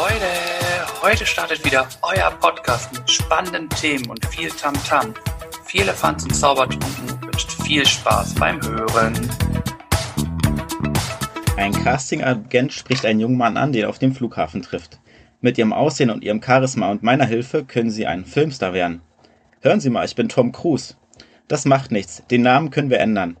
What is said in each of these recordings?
Leute, heute startet wieder euer Podcast mit spannenden Themen und viel Tamtam. -Tam. Viel Elefanz und Zaubertrunken wünscht viel Spaß beim Hören. Ein Casting-Agent spricht einen jungen Mann an, den er auf dem Flughafen trifft. Mit ihrem Aussehen und ihrem Charisma und meiner Hilfe können sie ein Filmstar werden. Hören Sie mal, ich bin Tom Cruise. Das macht nichts, den Namen können wir ändern.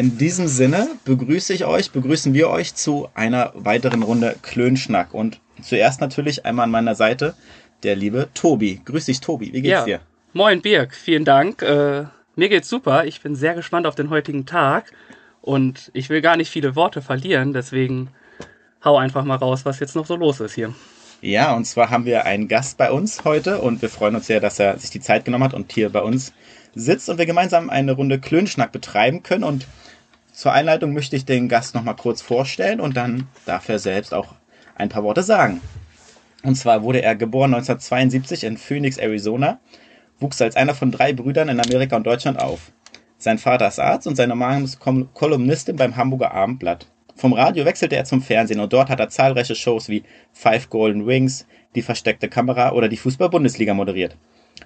In diesem Sinne begrüße ich euch, begrüßen wir euch zu einer weiteren Runde Klönschnack. Und zuerst natürlich einmal an meiner Seite der liebe Tobi. Grüß dich, Tobi. Wie geht's ja. dir? Moin, Birg. Vielen Dank. Äh, mir geht's super. Ich bin sehr gespannt auf den heutigen Tag. Und ich will gar nicht viele Worte verlieren. Deswegen hau einfach mal raus, was jetzt noch so los ist hier. Ja, und zwar haben wir einen Gast bei uns heute und wir freuen uns sehr, dass er sich die Zeit genommen hat und hier bei uns sitzt und wir gemeinsam eine Runde Klönschnack betreiben können. Und zur Einleitung möchte ich den Gast nochmal kurz vorstellen und dann darf er selbst auch ein paar Worte sagen. Und zwar wurde er geboren 1972 in Phoenix, Arizona, wuchs als einer von drei Brüdern in Amerika und Deutschland auf. Sein Vater ist Arzt und seine Mama ist Kolumnistin beim Hamburger Abendblatt. Vom Radio wechselte er zum Fernsehen und dort hat er zahlreiche Shows wie Five Golden Rings, Die versteckte Kamera oder die Fußball-Bundesliga moderiert.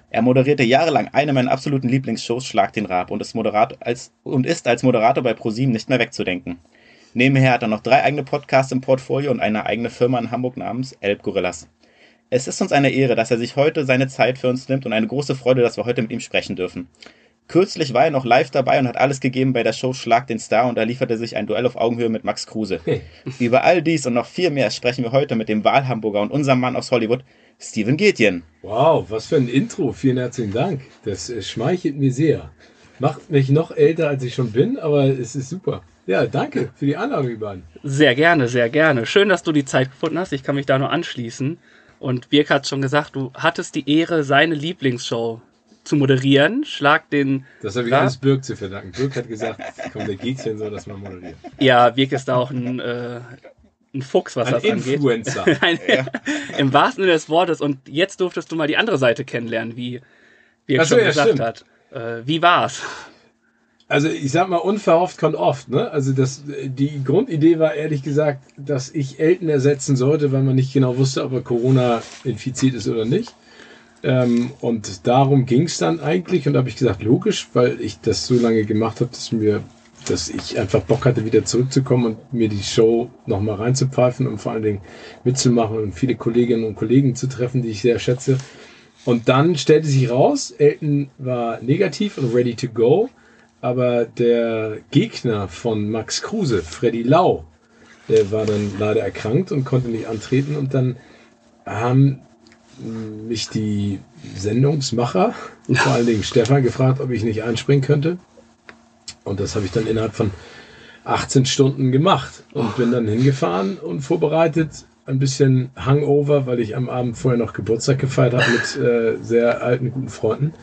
Er moderierte jahrelang eine meiner absoluten Lieblingsshows, Schlag den Rab, und ist, als, und ist als Moderator bei ProSieben nicht mehr wegzudenken. Nebenher hat er noch drei eigene Podcasts im Portfolio und eine eigene Firma in Hamburg namens Elb Gorillas. Es ist uns eine Ehre, dass er sich heute seine Zeit für uns nimmt und eine große Freude, dass wir heute mit ihm sprechen dürfen. Kürzlich war er noch live dabei und hat alles gegeben bei der Show Schlag den Star und er lieferte sich ein Duell auf Augenhöhe mit Max Kruse. Über all dies und noch viel mehr sprechen wir heute mit dem Wahlhamburger und unserem Mann aus Hollywood, Steven Gätjen. Wow, was für ein Intro. Vielen herzlichen Dank. Das äh, schmeichelt mir sehr. Macht mich noch älter, als ich schon bin, aber es ist super. Ja, danke für die die beiden. Sehr gerne, sehr gerne. Schön, dass du die Zeit gefunden hast. Ich kann mich da nur anschließen. Und Birk hat schon gesagt, du hattest die Ehre, seine Lieblingsshow zu moderieren. Schlag den. Das habe ich alles Birk zu verdanken. Birk hat gesagt, komm, der Gätchen soll das mal moderieren. Ja, Birk ist da auch ein, äh, ein Fuchs, was ein das Influencer. angeht. ein Influencer. Im wahrsten Sinne des Wortes. Und jetzt durftest du mal die andere Seite kennenlernen, wie Birk so, schon ja, gesagt stimmt. hat. Äh, wie war's? Also ich sag mal, unverhofft kommt oft. Ne? Also das, die Grundidee war ehrlich gesagt, dass ich Elton ersetzen sollte, weil man nicht genau wusste, ob er Corona infiziert ist oder nicht. Ähm, und darum ging es dann eigentlich. Und da habe ich gesagt, logisch, weil ich das so lange gemacht habe, dass mir, dass ich einfach Bock hatte, wieder zurückzukommen und mir die Show nochmal reinzupfeifen und vor allen Dingen mitzumachen und viele Kolleginnen und Kollegen zu treffen, die ich sehr schätze. Und dann stellte sich raus, Elton war negativ und ready to go, aber der Gegner von Max Kruse, Freddy Lau, der war dann leider erkrankt und konnte nicht antreten und dann haben mich die Sendungsmacher, vor allen Dingen Stefan, gefragt, ob ich nicht einspringen könnte. Und das habe ich dann innerhalb von 18 Stunden gemacht und bin dann hingefahren und vorbereitet. Ein bisschen Hangover, weil ich am Abend vorher noch Geburtstag gefeiert habe mit äh, sehr alten, guten Freunden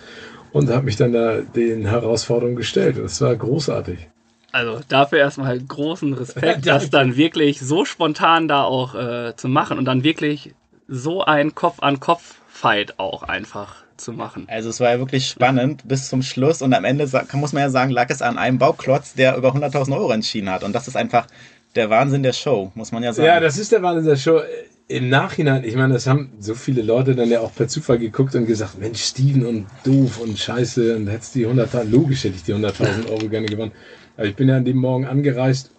und habe mich dann da den Herausforderungen gestellt. Das war großartig. Also dafür erstmal großen Respekt, das dann wirklich so spontan da auch äh, zu machen und dann wirklich so ein Kopf-an-Kopf-Fight auch einfach zu machen. Also es war ja wirklich spannend bis zum Schluss und am Ende muss man ja sagen, lag es an einem Bauklotz, der über 100.000 Euro entschieden hat und das ist einfach der Wahnsinn der Show, muss man ja sagen. Ja, das ist der Wahnsinn der Show. Im Nachhinein, ich meine, das haben so viele Leute dann ja auch per Zufall geguckt und gesagt, Mensch, Steven und doof und scheiße und hättest die 100.000, logisch hätte ich die 100.000 Euro gerne gewonnen. Aber ich bin ja an dem Morgen angereist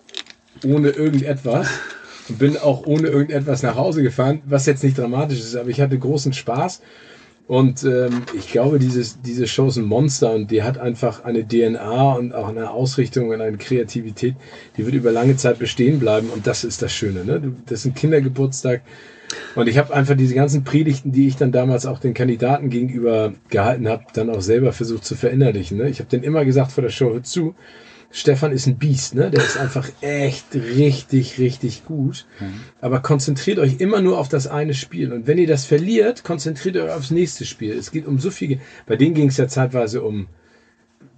ohne irgendetwas und bin auch ohne irgendetwas nach Hause gefahren, was jetzt nicht dramatisch ist, aber ich hatte großen Spaß. Und ähm, ich glaube, dieses, diese Show ist ein Monster und die hat einfach eine DNA und auch eine Ausrichtung und eine Kreativität, die wird über lange Zeit bestehen bleiben und das ist das Schöne. Ne? Das ist ein Kindergeburtstag und ich habe einfach diese ganzen Predigten, die ich dann damals auch den Kandidaten gegenüber gehalten habe, dann auch selber versucht zu verinnerlichen. Ne? Ich habe denen immer gesagt vor der Show, hör zu, Stefan ist ein Biest, ne? Der ist einfach echt richtig, richtig gut. Mhm. Aber konzentriert euch immer nur auf das eine Spiel. Und wenn ihr das verliert, konzentriert euch aufs nächste Spiel. Es geht um so viel. Bei denen ging es ja zeitweise um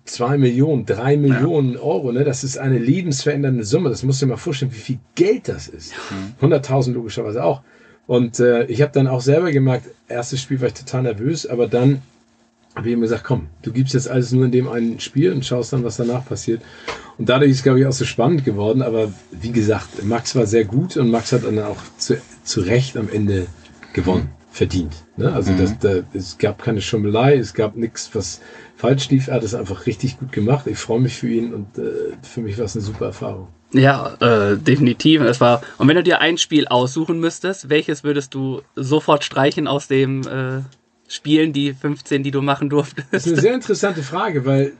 zwei Millionen, drei Millionen ja. Euro. Ne? Das ist eine lebensverändernde Summe. Das musst du dir mal vorstellen, wie viel Geld das ist. Mhm. 100.000 logischerweise auch. Und äh, ich habe dann auch selber gemerkt, erstes Spiel war ich total nervös, aber dann habe ich ihm gesagt, komm, du gibst jetzt alles nur in dem einen Spiel und schaust dann, was danach passiert. Und dadurch ist, glaube ich, auch so spannend geworden. Aber wie gesagt, Max war sehr gut und Max hat dann auch zu, zu Recht am Ende gewonnen, verdient. Ne? Also Mhm. das, da, es gab keine Schummelei, es gab nichts, was falsch lief. Er hat es einfach richtig gut gemacht. Ich freue mich für ihn und äh, für mich war es eine super Erfahrung. Ja, äh, definitiv. Es war. Und wenn du dir ein Spiel aussuchen müsstest, welches würdest du sofort streichen aus dem äh, Spielen, die 15, die du machen Das ist durftest? eine sehr interessante Frage, weil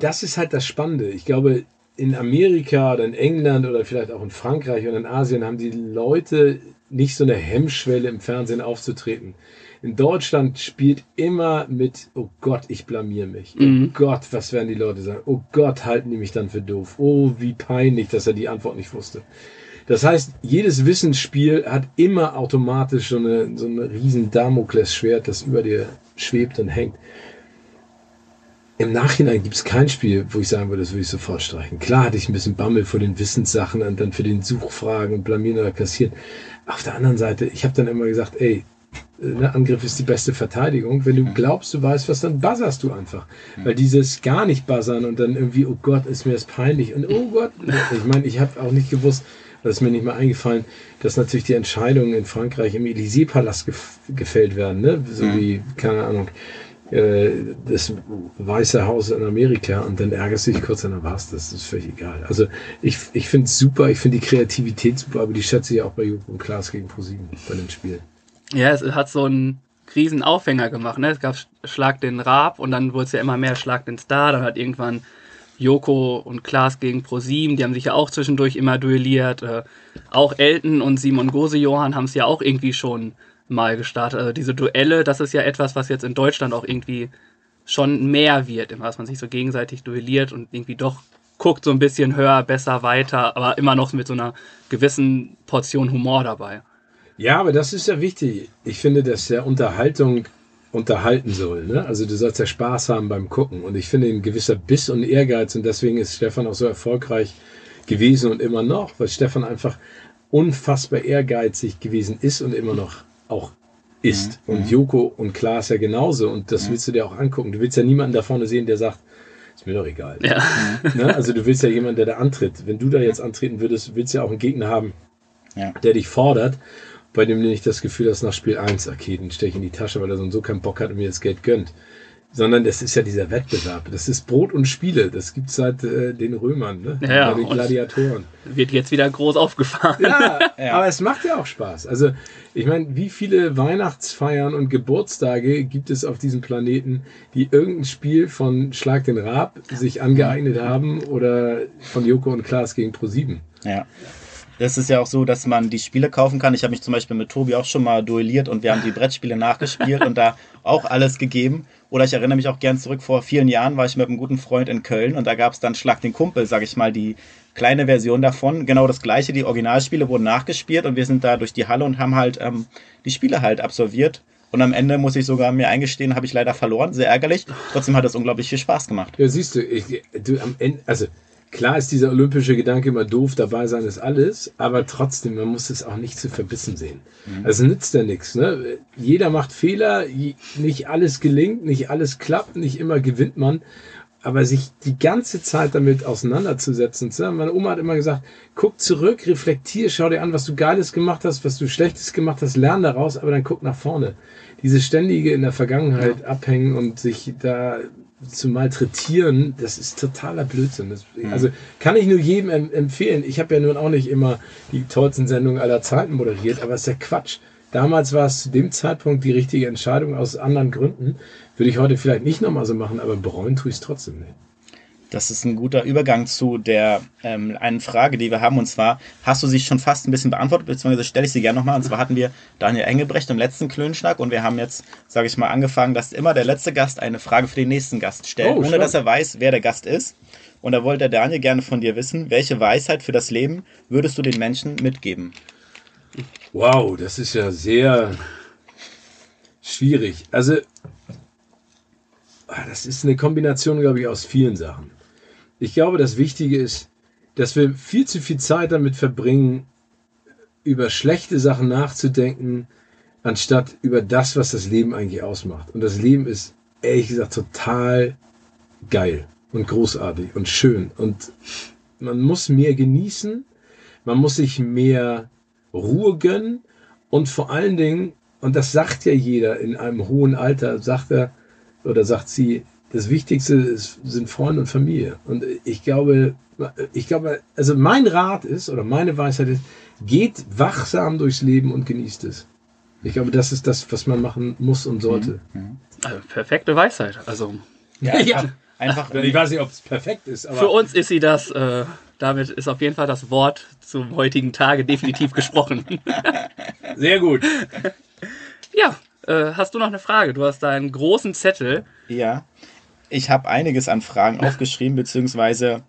das ist halt das Spannende. Ich glaube, in Amerika oder in England oder vielleicht auch in Frankreich oder in Asien haben die Leute nicht so eine Hemmschwelle im Fernsehen aufzutreten. In Deutschland spielt immer mit, oh Gott, ich blamier mich. Mhm. Oh Gott, was werden die Leute sagen? Oh Gott, halten die mich dann für doof. Oh, wie peinlich, dass er die Antwort nicht wusste. Das heißt, jedes Wissensspiel hat immer automatisch so eine, so eine riesen Damoklesschwert, das über dir schwebt und hängt. Im Nachhinein gibt es kein Spiel, wo ich sagen würde, das würde ich sofort streichen. Klar hatte ich ein bisschen Bammel vor den Wissenssachen und dann für den Suchfragen und blamieren oder kassieren. Auf der anderen Seite, ich habe dann immer gesagt, ey, ne, Angriff ist die beste Verteidigung. Wenn du glaubst, du weißt was, dann buzzerst du einfach. Weil dieses gar nicht buzzern und dann irgendwie, oh Gott, ist mir das peinlich und oh Gott, ich meine, ich habe auch nicht gewusst, das ist mir nicht mal eingefallen, dass natürlich die Entscheidungen in Frankreich im Élysée-Palast gef gefällt werden, ne? so wie, keine Ahnung, äh, das Weiße Haus in Amerika und dann ärgerst du dich kurz und dann war's das. Das ist völlig egal. Also ich, ich finde es super, ich finde die Kreativität super, aber die schätze ich auch bei Joko und Klaas gegen ProSieben bei dem Spiel. Ja, es hat so einen riesen Aufhänger gemacht. Ne? Es gab Schlag den Raab und dann wurde es ja immer mehr Schlag den Star. Dann hat irgendwann Joko und Klaas gegen ProSieben, die haben sich ja auch zwischendurch immer duelliert. Äh, auch Elton und Simon Gose-Johann haben es ja auch irgendwie schon mal gestartet. Also diese Duelle, das ist ja etwas, was jetzt in Deutschland auch irgendwie schon mehr wird, immer, dass man sich so gegenseitig duelliert und irgendwie doch guckt so ein bisschen höher, besser, weiter, aber immer noch mit so einer gewissen Portion Humor dabei. Ja, aber das ist ja wichtig. Ich finde, dass der Unterhaltung unterhalten soll. Ne? Also du sollst ja Spaß haben beim Gucken. Und ich finde ein gewisser Biss und Ehrgeiz und deswegen ist Stefan auch so erfolgreich gewesen und immer noch, weil Stefan einfach unfassbar ehrgeizig gewesen ist und immer noch auch ist. Und Joko und Klaas ja genauso. Und das willst du dir auch angucken. Du willst ja niemanden da vorne sehen, der sagt, ist mir doch egal. Ja. Ne? Also du willst ja jemanden, der da antritt. Wenn du da jetzt antreten würdest, willst du ja auch einen Gegner haben, Ja. der dich fordert, bei dem nicht das Gefühl hast, nach Spiel 1, okay, den stech ich in die Tasche, weil er so und so keinen Bock hat und mir das Geld gönnt. Sondern das ist ja dieser Wettbewerb. Das ist Brot und Spiele. Das gibt's seit äh, den Römern, ne? Ja, Bei den Gladiatoren. wird jetzt wieder groß aufgefahren. Ja, Ja. aber es macht ja auch Spaß. Also, ich meine, wie viele Weihnachtsfeiern und Geburtstage gibt es auf diesem Planeten, die irgendein Spiel von Schlag den Raab sich angeeignet haben oder von Joko und Klaas gegen Pro7? Ja. Das ist ja auch so, dass man die Spiele kaufen kann. Ich habe mich zum Beispiel mit Tobi auch schon mal duelliert und wir haben die Brettspiele nachgespielt und da auch alles gegeben. Oder ich erinnere mich auch gern zurück, vor vielen Jahren war ich mit einem guten Freund in Köln und da gab es dann Schlag den Kumpel, sage ich mal, die kleine Version davon. Genau das gleiche, die Originalspiele wurden nachgespielt und wir sind da durch die Halle und haben halt ähm, die Spiele halt absolviert. Und am Ende muss ich sogar mir eingestehen, habe ich leider verloren, sehr ärgerlich. Trotzdem hat es unglaublich viel Spaß gemacht. Ja, siehst du, ich, du am Ende, also klar ist dieser olympische Gedanke immer doof, dabei sein ist alles, aber trotzdem, man muss es auch nicht zu verbissen sehen. Also nützt ja nichts. Ne? Jeder macht Fehler, nicht alles gelingt, nicht alles klappt, nicht immer gewinnt man. Aber sich die ganze Zeit damit auseinanderzusetzen. zu sagen, Meine Oma hat immer gesagt, guck zurück, reflektier, schau dir an, was du Geiles gemacht hast, was du Schlechtes gemacht hast, lern daraus, aber dann guck nach vorne. Diese ständige in der Vergangenheit abhängen und sich da zu malträtieren, das ist totaler Blödsinn. Das, Also kann ich nur jedem em empfehlen. Ich habe ja nun auch nicht immer die tollsten Sendungen aller Zeiten moderiert, aber es ist ja Quatsch. Damals war es zu dem Zeitpunkt die richtige Entscheidung aus anderen Gründen. Würde ich heute vielleicht nicht nochmal so machen, aber bereuen tue ich es trotzdem nicht. Das ist ein guter Übergang zu der ähm, einen Frage, die wir haben. Und zwar hast du sie schon fast ein bisschen beantwortet, beziehungsweise stelle ich sie gerne nochmal. Und zwar hatten wir Daniel Engelbrecht im letzten Klönschnack und wir haben jetzt, sage ich mal, angefangen, dass immer der letzte Gast eine Frage für den nächsten Gast stellt, Oh, ohne dass er weiß, wer der Gast ist. Und da wollte der Daniel gerne von dir wissen, welche Weisheit für das Leben würdest du den Menschen mitgeben? Wow, das ist ja sehr schwierig. Also, ah, das ist eine Kombination, glaube ich, aus vielen Sachen. Ich glaube, das Wichtige ist, dass wir viel zu viel Zeit damit verbringen, über schlechte Sachen nachzudenken, anstatt über das, was das Leben eigentlich ausmacht. Und das Leben ist ehrlich gesagt total geil und großartig und schön. Und man muss mehr genießen, man muss sich mehr Ruhe gönnen und vor allen Dingen, und das sagt ja jeder in einem hohen Alter, sagt er oder sagt sie, das Wichtigste ist, sind Freunde und Familie. Und ich glaube, ich glaube, also mein Rat ist oder meine Weisheit ist, geht wachsam durchs Leben und genießt es. Ich glaube, das ist das, was man machen muss und sollte. Also, perfekte Weisheit. Also Ja, Ja. einfach, Ich weiß nicht, ob es perfekt ist, aber für uns ist sie das. Äh, damit ist auf jeden Fall das Wort zum heutigen Tage definitiv gesprochen. sehr gut. ja, äh, hast du noch eine Frage? Du hast da einen großen Zettel. Ja, ich habe einiges an Fragen aufgeschrieben, beziehungsweise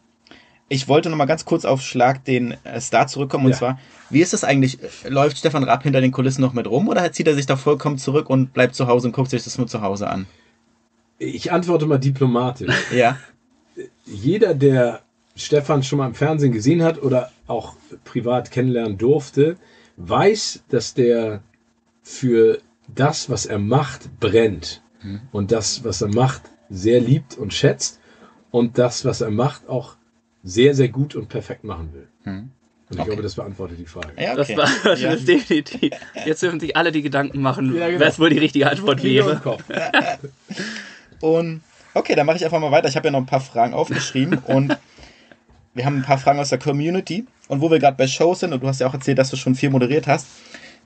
ich wollte noch mal ganz kurz auf Schlag den äh, Star zurückkommen. Und Ja. zwar, wie ist das eigentlich? Läuft Stefan Raab hinter den Kulissen noch mit rum oder zieht er sich da vollkommen zurück und bleibt zu Hause und guckt sich das nur zu Hause an? Ich antworte mal diplomatisch. Ja, Jeder, der Stefan schon mal im Fernsehen gesehen hat oder auch privat kennenlernen durfte, weiß, dass der für das, was er macht, brennt. Und das, was er macht, sehr liebt und schätzt. Und das, was er macht, auch sehr, sehr gut und perfekt machen will. Und ich Okay. glaube, das beantwortet die Frage. ja Das okay. war das ja. ist definitiv. Jetzt dürfen sich alle die Gedanken machen, Ja, genau. was wohl die richtige Antwort wäre. Kopf. Und okay, dann mache ich einfach mal weiter. Ich habe ja noch ein paar Fragen aufgeschrieben und wir haben ein paar Fragen aus der Community. Und wo wir gerade bei Shows sind, und du hast ja auch erzählt, dass du schon viel moderiert hast,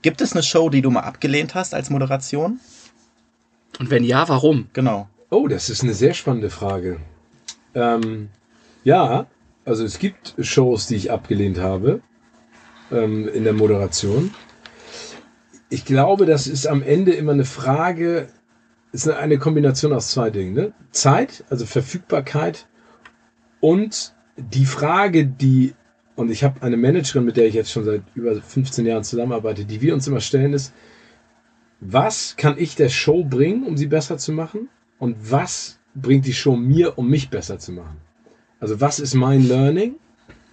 gibt es eine Show, die du mal abgelehnt hast als Moderation? Und wenn ja, warum? Genau. Oh, das ist eine sehr spannende Frage. Ähm, ja, also es gibt Shows, die ich abgelehnt habe ähm, in der Moderation. Ich glaube, das ist am Ende immer eine Frage, ist eine- Kombination aus zwei Dingen. Ne? Zeit, also Verfügbarkeit und die Frage, die, und ich habe eine Managerin, mit der ich jetzt schon seit über 15 Jahren zusammenarbeite, die wir uns immer stellen, ist, was kann ich der Show bringen, um sie besser zu machen? Und was bringt die Show mir, um mich besser zu machen? Also was ist mein Learning?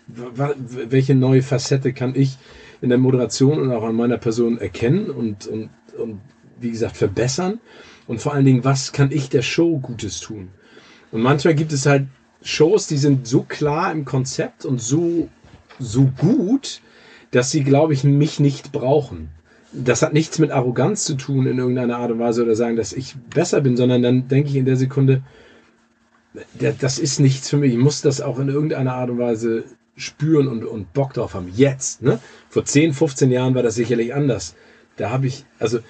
Welche neue Facette kann ich in der Moderation und auch an meiner Person erkennen und, und, und wie gesagt verbessern? Und vor allen Dingen, was kann ich der Show Gutes tun? Und manchmal gibt es halt Shows, die sind so klar im Konzept und so, so gut, dass sie, glaube ich, mich nicht brauchen das hat nichts mit Arroganz zu tun in irgendeiner Art und Weise oder sagen, dass ich besser bin, sondern dann denke ich in der Sekunde, das ist nichts für mich. Ich muss das auch in irgendeiner Art und Weise spüren und, und Bock drauf haben. Jetzt, ne? Vor 10, 15 Jahren war das sicherlich anders. Da habe ich, also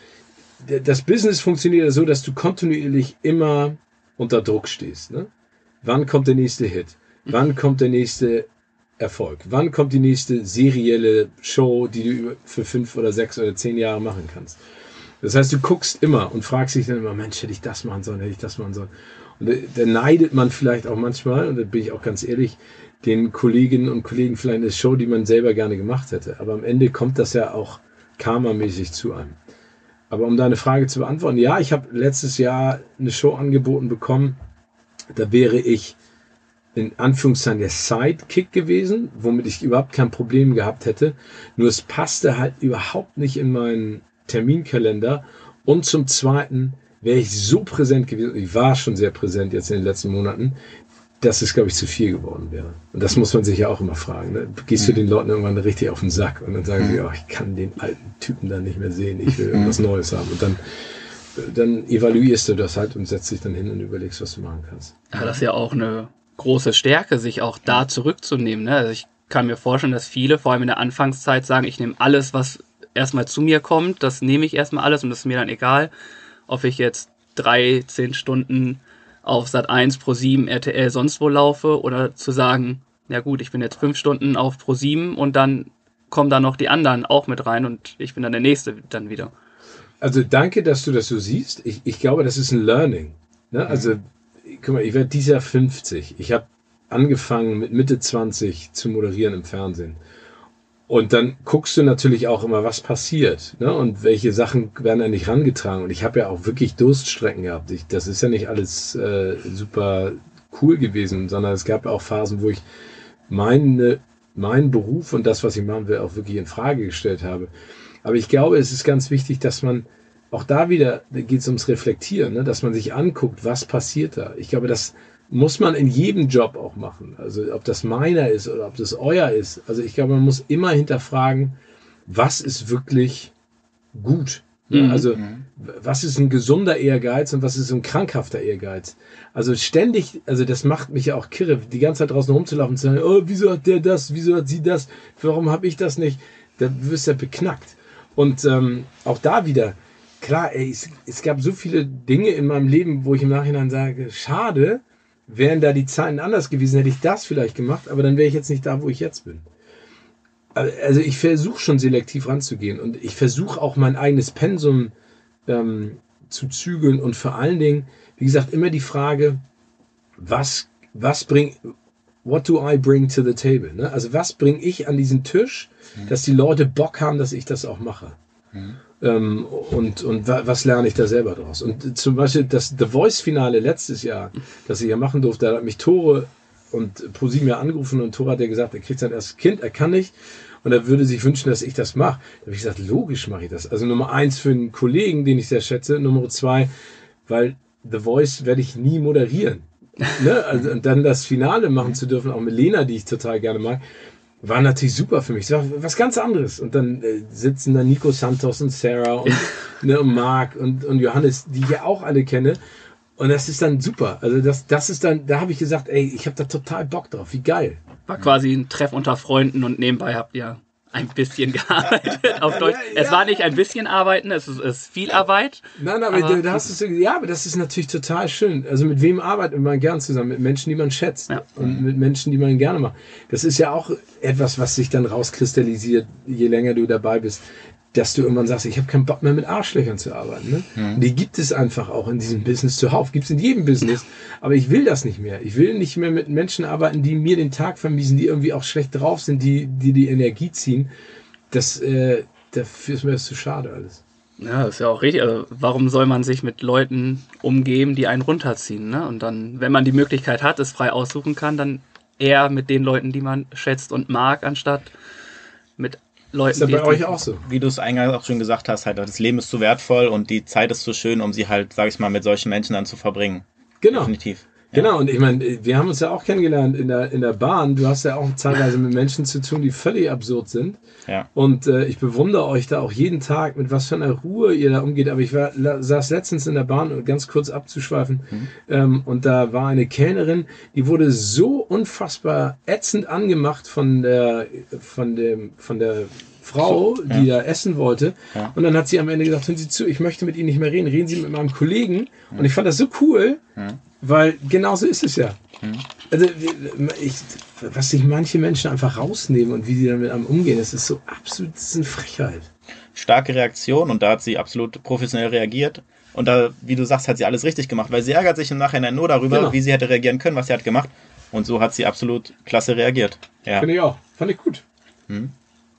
das Business funktioniert so, dass du kontinuierlich immer unter Druck stehst. Ne? Wann kommt der nächste Hit? Wann kommt der nächste Erfolg? Wann kommt die nächste serielle Show, die du für fünf oder sechs oder zehn Jahre machen kannst? Das heißt, du guckst immer und fragst dich dann immer, Mensch, hätte ich das machen sollen, hätte ich das machen sollen. Und da neidet man vielleicht auch manchmal, und da bin ich auch ganz ehrlich, den Kolleginnen und Kollegen vielleicht eine Show, die man selber gerne gemacht hätte. Aber am Ende kommt das ja auch karmamäßig zu einem. Aber um deine Frage zu beantworten, ja, ich habe letztes Jahr eine Show angeboten bekommen. Da wäre ich in Anführungszeichen der Sidekick gewesen, womit ich überhaupt kein Problem gehabt hätte. Nur es passte halt überhaupt nicht in meinen Terminkalender. Und zum Zweiten wäre ich so präsent gewesen, ich war schon sehr präsent jetzt in den letzten Monaten, dass es, glaube ich, zu viel geworden wäre. Und das muss man sich ja auch immer fragen. Ne? Gehst du den Leuten irgendwann richtig auf den Sack und dann sagen sie, oh, ich kann den alten Typen da nicht mehr sehen, ich will irgendwas Neues haben. Und dann, dann evaluierst du das halt und setzt dich dann hin und überlegst, was du machen kannst. Ja, das ist ja auch eine große Stärke, sich auch da zurückzunehmen. Ne? Also ich kann mir vorstellen, dass viele, vor allem in der Anfangszeit, sagen, ich nehme alles, was erstmal zu mir kommt, das nehme ich erstmal alles und das ist mir dann egal, ob ich jetzt drei, zehn Stunden auf Sat 1, Pro 7, RTL sonst wo laufe oder zu sagen, ja gut, ich bin jetzt fünf Stunden auf Pro 7 und dann kommen da noch die anderen auch mit rein und ich bin dann der Nächste dann wieder. Also danke, dass du das so siehst. Ich, ich glaube, das ist ein Learning. Ne? Also, guck mal, ich werde dieses Jahr 50. Ich habe angefangen mit Mitte 20 zu moderieren im Fernsehen. Und dann guckst du natürlich auch immer, was passiert. Ne? Und welche Sachen werden an dich rangetragen. Und ich habe ja auch wirklich Durststrecken gehabt. Ich, das ist ja nicht alles äh, super cool gewesen, sondern es gab auch Phasen, wo ich meine, meinen Beruf und das, was ich machen will, auch wirklich in Frage gestellt habe. Aber ich glaube, es ist ganz wichtig, dass man auch da wieder geht es ums Reflektieren, ne? dass man sich anguckt, was passiert da. Ich glaube, das muss man in jedem Job auch machen. Also ob das meiner ist oder ob das euer ist. Also ich glaube, man muss immer hinterfragen, was ist wirklich gut. Ne? Mhm. Also was ist ein gesunder Ehrgeiz und was ist ein krankhafter Ehrgeiz? Also ständig, also das macht mich ja auch kirre, die ganze Zeit draußen rumzulaufen und zu sagen, oh, wieso hat der das, wieso hat sie das, warum habe ich das nicht? Da wirst du ja beknackt. Und ähm, auch da wieder, klar, ey, es, es gab so viele Dinge in meinem Leben, wo ich im Nachhinein sage, schade, wären da die Zeiten anders gewesen, hätte ich das vielleicht gemacht, aber dann wäre ich jetzt nicht da, wo ich jetzt bin. Also ich versuche schon selektiv ranzugehen und ich versuche auch mein eigenes Pensum ähm, zu zügeln und vor allen Dingen, wie gesagt, immer die Frage, was, was bringt, what do I bring to the table? Ne? Also was bringe ich an diesen Tisch, dass die Leute Bock haben, dass ich das auch mache? Ähm, und und wa was lerne ich da selber draus? Und zum Beispiel das The Voice-Finale letztes Jahr, das ich ja machen durfte, da hat mich Tore und ProSieben angerufen und Tore hat ja gesagt, er kriegt sein erstes Kind, er kann nicht. Und er würde sich wünschen, dass ich das mache. Da habe ich gesagt, logisch mache ich das. Also Nummer eins für einen Kollegen, den ich sehr schätze. Nummer zwei, weil The Voice werde ich nie moderieren. ne? also, und dann das Finale machen zu dürfen, auch mit Lena, die ich total gerne mag, war natürlich super für mich. Es war was ganz anderes. Und dann äh, sitzen da Nico Santos und Sarah und, ne, und Marc und, und Johannes, die ich ja auch alle kenne. Und das ist dann super. Also das, das ist dann, da habe ich gesagt, ey, ich habe da total Bock drauf. Wie geil. War quasi ein Treff unter Freunden und nebenbei habt ihr ein bisschen gearbeitet auf Deutsch. Ja, Es ja. war nicht ein bisschen arbeiten, es ist, es ist viel Arbeit. Nein, aber, Aber- da, hast du ja, aber das ist natürlich total schön. Also mit wem arbeitet man gern zusammen? Mit Menschen, die man schätzt Ja. und mit Menschen, die man gerne macht. Das ist ja auch etwas, was sich dann rauskristallisiert, je länger du dabei bist, dass du irgendwann sagst, ich habe keinen Bock mehr mit Arschlöchern zu arbeiten. Ne? Und Die gibt es einfach auch in diesem Business zuhauf, gibt es in jedem Business. Aber ich will das nicht mehr. Ich will nicht mehr mit Menschen arbeiten, die mir den Tag vermiesen, die irgendwie auch schlecht drauf sind, die die, die Energie ziehen. Das, äh, dafür ist mir das zu schade alles. Ja, ist ja auch richtig. Also, warum soll man sich mit Leuten umgeben, die einen runterziehen? Ne? Und dann, wenn man die Möglichkeit hat, es frei aussuchen kann, dann eher mit den Leuten, die man schätzt und mag, anstatt mit Leuten, Ist ja bei euch auch so. Wie du es eingangs auch schon gesagt hast, halt, das Leben ist so wertvoll und die Zeit ist so schön, um sie halt, sag ich mal, mit solchen Menschen dann zu verbringen. Genau. Definitiv. Genau, und ich meine, wir haben uns ja auch kennengelernt in der, in der Bahn. Du hast ja auch teilweise mit Menschen zu tun, die völlig absurd sind. Ja. Und äh, ich bewundere euch da auch jeden Tag, mit was für einer Ruhe ihr da umgeht. Aber ich war, saß letztens in der Bahn, um ganz kurz abzuschweifen, ähm, und da war eine Kellnerin, die wurde so unfassbar ätzend angemacht von der, von dem, von der Frau, So, die da essen wollte. Ja. Und dann hat sie am Ende gesagt, hören Sie zu, ich möchte mit Ihnen nicht mehr reden, reden Sie mit meinem Kollegen. Und ich fand das so cool, weil genau so ist es ja. Also ich, was sich manche Menschen einfach rausnehmen und wie sie dann mit einem umgehen, das ist so absolut, das ist eine Frechheit. starke Reaktion und da hat sie absolut professionell reagiert. Und da, wie du sagst, hat sie alles richtig gemacht, weil sie ärgert sich im Nachhinein nur darüber, Genau. wie sie hätte reagieren können, was sie hat gemacht. Und so hat sie absolut klasse reagiert. Ja. Finde ich auch. Fand ich gut.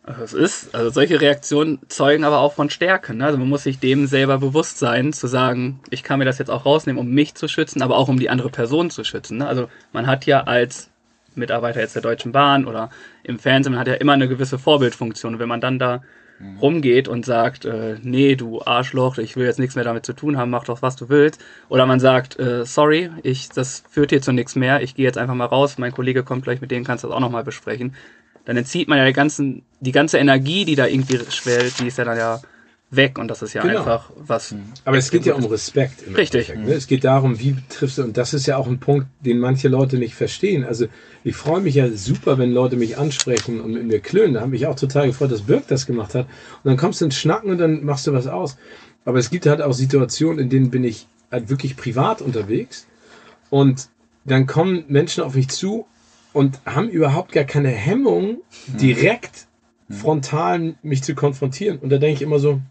Also es ist, also solche Reaktionen zeugen aber auch von Stärke. Ne? Also man muss sich dem selber bewusst sein, zu sagen, ich kann mir das jetzt auch rausnehmen, um mich zu schützen, aber auch um die andere Person zu schützen. Ne? Also man hat ja als Mitarbeiter jetzt der Deutschen Bahn oder im Fernsehen, man hat ja immer eine gewisse Vorbildfunktion. Und wenn man dann da rumgeht und sagt, äh, nee, du Arschloch, ich will jetzt nichts mehr damit zu tun haben, mach doch, was du willst. Oder man sagt, äh, sorry, ich, das führt hier zu nichts mehr, ich gehe jetzt einfach mal raus, mein Kollege kommt gleich, mit dem kannst du das auch nochmal besprechen. Dann entzieht man ja die, ganzen, die ganze Energie, die da irgendwie schwellt, die ist ja dann ja weg und das ist ja Genau. einfach was. Aber es geht ja um Respekt. Richtig. Endeffekt, Ne? Es geht darum, wie triffst du, und das ist ja auch ein Punkt, den manche Leute nicht verstehen. Also ich freue mich ja super, wenn Leute mich ansprechen und mit mir klönen. Da habe mich auch total gefreut, dass Birk das gemacht hat. Und dann kommst du ins Schnacken und dann machst du was aus. Aber es gibt halt auch Situationen, in denen bin ich halt wirklich privat unterwegs und dann kommen Menschen auf mich zu und haben überhaupt gar keine Hemmung, direkt frontal mich zu konfrontieren. Und da denke ich immer so,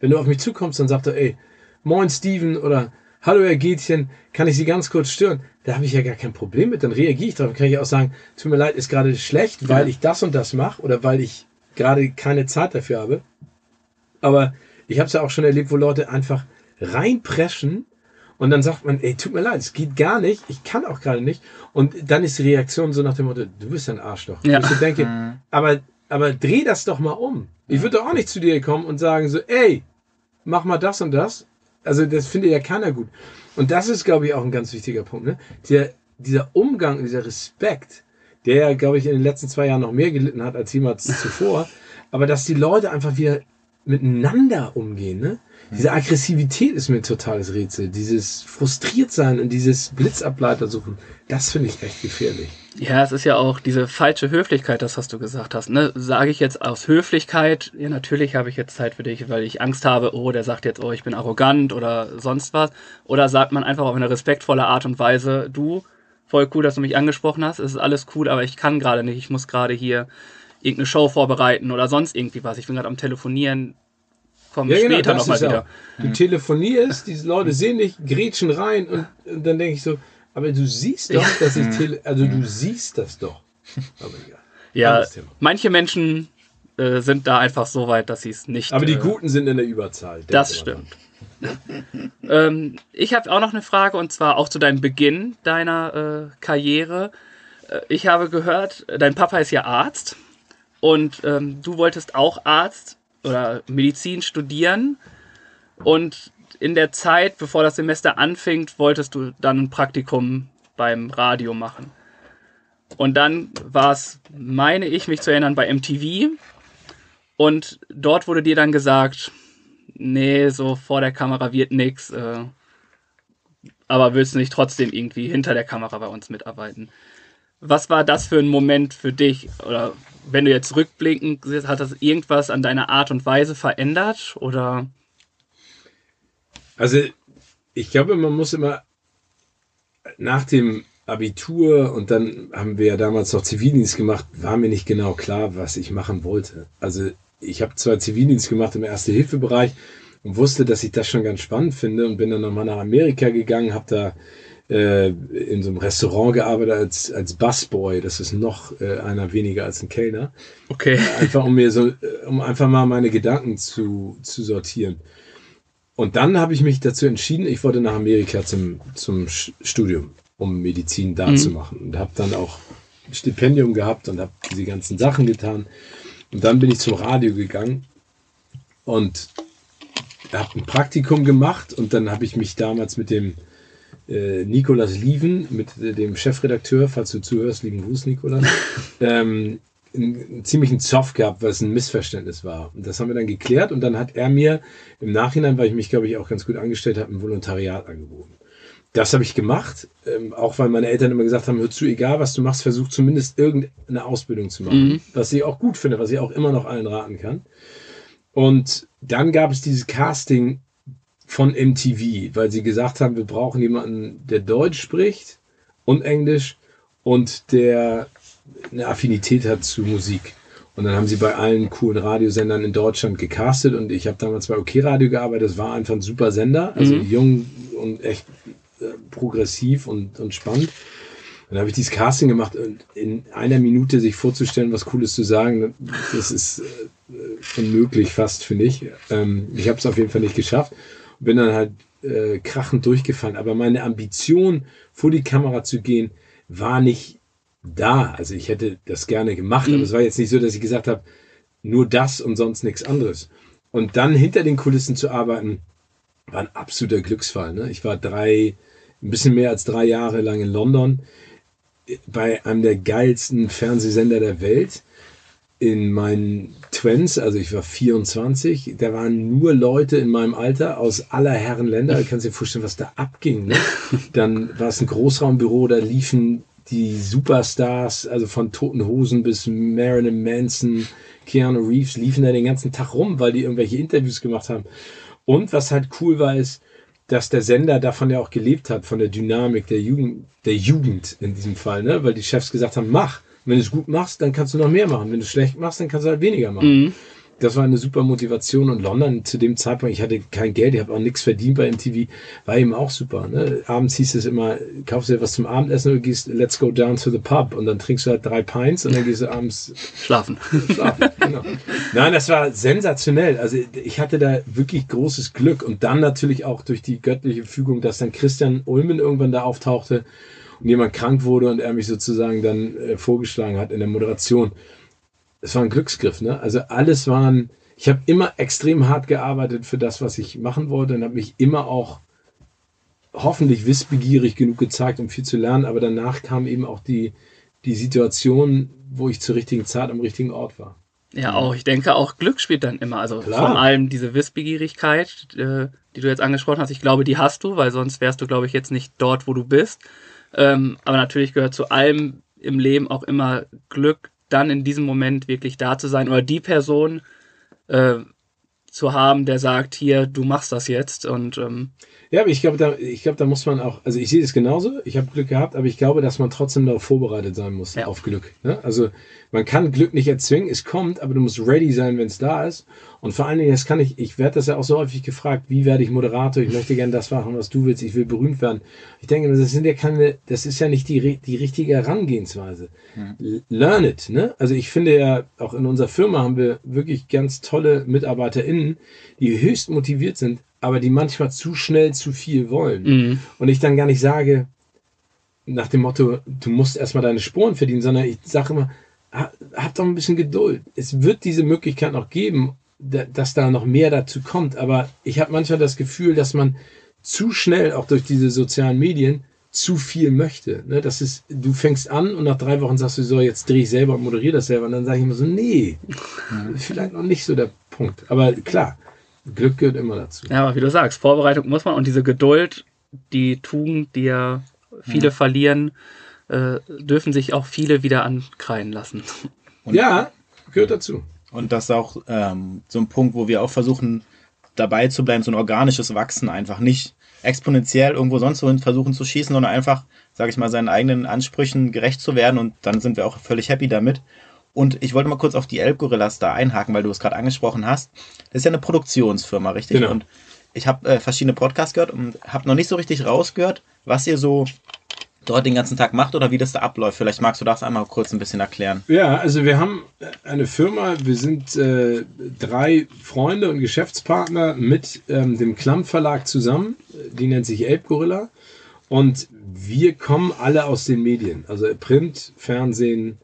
wenn du auf mich zukommst, dann sagt er, ey, moin Steven oder hallo Herr Gätchen, kann ich Sie ganz kurz stören? Da habe ich ja gar kein Problem mit, dann reagiere ich darauf. Kann ich auch sagen, tut mir leid, ist gerade schlecht, weil Ja. ich das und das mache oder weil ich gerade keine Zeit dafür habe. Aber ich habe es ja auch schon erlebt, wo Leute einfach reinpreschen und dann sagt man, ey, tut mir leid, es geht gar nicht, ich kann auch gerade nicht. Und dann ist die Reaktion so nach dem Motto, du bist ein Arschloch. Ja. Ich so denke, aber, aber dreh das doch mal um. Ich würde doch auch nicht zu dir kommen und sagen so, ey, mach mal das und das. Also das findet ja keiner gut. Und das ist, glaube ich, auch ein ganz wichtiger Punkt. Ne? Der, dieser Umgang, dieser Respekt, der, glaube ich, in den letzten zwei Jahren noch mehr gelitten hat als jemals zuvor. Aber dass die Leute einfach wieder miteinander umgehen. Ne? Diese Aggressivität ist mir ein totales Rätsel. Dieses frustriert sein und dieses Blitzableiter suchen, das finde ich echt gefährlich. Ja, es ist ja auch diese falsche Höflichkeit, das was du gesagt hast. Ne? Sage ich jetzt aus Höflichkeit, ja natürlich habe ich jetzt Zeit für dich, weil ich Angst habe, oh, der sagt jetzt, oh, ich bin arrogant oder sonst was. Oder sagt man einfach auf eine respektvolle Art und Weise, du, voll cool, dass du mich angesprochen hast, es ist alles cool, aber ich kann gerade nicht, ich muss gerade hier irgendeine Show vorbereiten oder sonst irgendwie was. Ich bin gerade am Telefonieren, komme Ja, genau, später nochmal ist wieder. auch. Du telefonierst, diese Leute sehen dich, grätschen rein und, und dann denke ich so, aber du siehst doch, dass ich tele also du siehst das doch. Aber egal. Ja, manche Menschen äh, sind da einfach so weit, dass sie es nicht. Aber die äh, Guten sind in der Überzahl. Das stimmt. ähm, ich habe auch noch eine Frage und zwar auch zu deinem Beginn deiner äh, Karriere. Äh, ich habe gehört, dein Papa ist ja Arzt und ähm, du wolltest auch Arzt oder Medizin studieren und in der Zeit, bevor das Semester anfängt, wolltest du dann ein Praktikum beim Radio machen. Und dann war es, meine ich, mich zu erinnern, bei MTV. Und dort wurde dir dann gesagt, nee, so vor der Kamera wird nix. Äh, aber willst du nicht trotzdem irgendwie hinter der Kamera bei uns mitarbeiten? Was war das für ein Moment für dich? Oder wenn du jetzt rückblickend siehst, hat das irgendwas an deiner Art und Weise verändert? Oder Also, ich glaube, man muss immer nach dem Abitur und dann haben wir ja damals noch Zivildienst gemacht, war mir nicht genau klar, was ich machen wollte. Also, ich habe zwar Zivildienst gemacht im Erste-Hilfe-Bereich und wusste, dass ich das schon ganz spannend finde und bin dann nochmal nach Amerika gegangen, habe da äh, in so einem Restaurant gearbeitet als, als Busboy. Das ist noch äh, einer weniger als ein Kellner. okay. Einfach um mir so, äh, um einfach mal meine Gedanken zu, zu sortieren. Und dann habe ich mich dazu entschieden, ich wollte nach Amerika zum, zum Studium, um Medizin da Mhm. zu machen. Und habe dann auch ein Stipendium gehabt und habe diese ganzen Sachen getan. Und dann bin ich zum Radio gegangen und habe ein Praktikum gemacht. Und dann habe ich mich damals mit dem äh, Nikolas Lieven, mit äh, dem Chefredakteur, falls du zuhörst, lieben Gruß, Nikolas, ähm, einen, einen ziemlichen Zoff gehabt, weil es ein Missverständnis war. Und das haben wir dann geklärt und dann hat er mir im Nachhinein, weil ich mich, glaube ich, auch ganz gut angestellt habe, ein Volontariat angeboten. Das habe ich gemacht, ähm, auch weil meine Eltern immer gesagt haben, hör zu, egal was du machst, versuch zumindest irgendeine Ausbildung zu machen. Mhm. Was ich auch gut finde, was ich auch immer noch allen raten kann. Und dann gab es dieses Casting von MTV, weil sie gesagt haben, wir brauchen jemanden, der Deutsch spricht und Englisch und der eine Affinität hat zu Musik. Und dann haben sie bei allen coolen Radiosendern in Deutschland gecastet und ich habe damals bei OK Radio gearbeitet. Das war einfach ein super Sender, also Mhm. jung und echt äh, progressiv und, und spannend. Dann habe ich dieses Casting gemacht und in einer Minute sich vorzustellen, was Cooles zu sagen, das ist äh, unmöglich fast, finde ich. Ähm, ich habe es auf jeden Fall nicht geschafft bin dann halt äh, krachend durchgefallen. Aber meine Ambition, vor die Kamera zu gehen, war nicht da. Also ich hätte das gerne gemacht, Mhm. aber es war jetzt nicht so, dass ich gesagt habe, nur das und sonst nichts anderes. Und dann hinter den Kulissen zu arbeiten, war ein absoluter Glücksfall. Ne? Ich war drei, ein bisschen mehr als drei Jahre lang in London bei einem der geilsten Fernsehsender der Welt. In meinen Twins, also ich war 24, da waren nur Leute in meinem Alter aus aller Herren Länder. Du kannst dir vorstellen, was da abging. Ne? Dann war es ein Großraumbüro, da liefen die Superstars, also von Toten Hosen bis Marilyn Manson, Keanu Reeves, liefen da den ganzen Tag rum, weil die irgendwelche Interviews gemacht haben. Und was halt cool war, ist, dass der Sender davon ja auch gelebt hat, von der Dynamik der Jugend, der Jugend in diesem Fall, ne? weil die Chefs gesagt haben, mach. Wenn du es gut machst, dann kannst du noch mehr machen. Wenn du es schlecht machst, dann kannst du halt weniger machen. Mhm. Das war eine super Motivation und London zu dem Zeitpunkt, ich hatte kein Geld, ich habe auch nichts verdient bei MTV, war eben auch super. Ne? Abends hieß es immer, kaufst dir was zum Abendessen oder gehst, let's go down to the pub und dann trinkst du halt drei Pints und dann gehst du abends Schlafen. schlafen. genau. Nein, das war sensationell. Also ich hatte da wirklich großes Glück und dann natürlich auch durch die göttliche Fügung, dass dann Christian Ulmen irgendwann da auftauchte jemand krank wurde und er mich sozusagen dann äh, vorgeschlagen hat in der Moderation. Es war ein Glücksgriff, ne? Also alles waren ich habe immer extrem hart gearbeitet für das, was ich machen wollte und habe mich immer auch hoffentlich wissbegierig genug gezeigt, um viel zu lernen. Aber danach kam eben auch die, die Situation, wo ich zur richtigen Zeit am richtigen Ort war. Ja, auch. Ich denke, auch Glück spielt dann immer. Also Klar. vor allem diese Wissbegierigkeit, äh, die du jetzt angesprochen hast. Ich glaube, die hast du, weil sonst wärst du, glaube ich, jetzt nicht dort, wo du bist. Ähm, aber natürlich gehört zu allem im Leben auch immer Glück, dann in diesem Moment wirklich da zu sein oder die Person äh, zu haben, der sagt, hier, du machst das jetzt. Und ähm, Ja, aber ich glaube, da, ich glaube, da muss man auch, also ich sehe es genauso, ich habe Glück gehabt, aber ich glaube, dass man trotzdem darauf vorbereitet sein muss, Ja. auf Glück. Ne? Also man kann Glück nicht erzwingen, es kommt, aber du musst ready sein, wenn es da ist. Und vor allen Dingen, das kann ich, ich werde das ja auch so häufig gefragt, wie werde ich Moderator, ich möchte gerne das machen, was du willst, ich will berühmt werden. Ich denke, das sind ja keine, das ist ja nicht die, die richtige Herangehensweise. L- Learn it, ne? Also ich finde ja, auch in unserer Firma haben wir wirklich ganz tolle MitarbeiterInnen, die höchst motiviert sind, aber die manchmal zu schnell zu viel wollen. Mhm. Und ich dann gar nicht sage, nach dem Motto, du musst erstmal deine Sporen verdienen, sondern ich sage immer, ha- hab doch ein bisschen Geduld. Es wird diese Möglichkeit noch geben, da- dass da noch mehr dazu kommt. Aber ich habe manchmal das Gefühl, dass man zu schnell, auch durch diese sozialen Medien, zu viel möchte. Ne? Das ist, du fängst an und nach drei Wochen sagst du so, jetzt drehe ich selber und moderiere das selber. Und dann sage ich immer so, nee, vielleicht noch nicht so der Punkt. Aber klar, Glück gehört immer dazu. ja, aber wie du sagst, Vorbereitung muss man und diese Geduld, die Tugend, die ja viele verlieren, äh, dürfen sich auch viele wieder ankreien lassen. Ja, gehört dazu. Und das ist auch ähm, so ein Punkt, wo wir auch versuchen, dabei zu bleiben, so ein organisches Wachsen einfach nicht exponentiell irgendwo sonst wohin versuchen zu schießen, sondern einfach, sage ich mal, seinen eigenen Ansprüchen gerecht zu werden und dann sind wir auch völlig happy damit. Und ich wollte mal kurz auf die Elbgorillas da einhaken, weil du es gerade angesprochen hast. Das ist ja eine Produktionsfirma, richtig? Genau. Und ich habe äh, verschiedene Podcasts gehört und habe noch nicht so richtig rausgehört, was ihr so dort den ganzen Tag macht oder wie das da abläuft. Vielleicht magst du das einmal kurz ein bisschen erklären. Ja, also wir haben eine Firma, wir sind äh, drei Freunde und Geschäftspartner mit ähm, dem Klamm Verlag zusammen. Die nennt sich Elbgorilla. Und wir kommen alle aus den Medien, also Print, Fernsehen,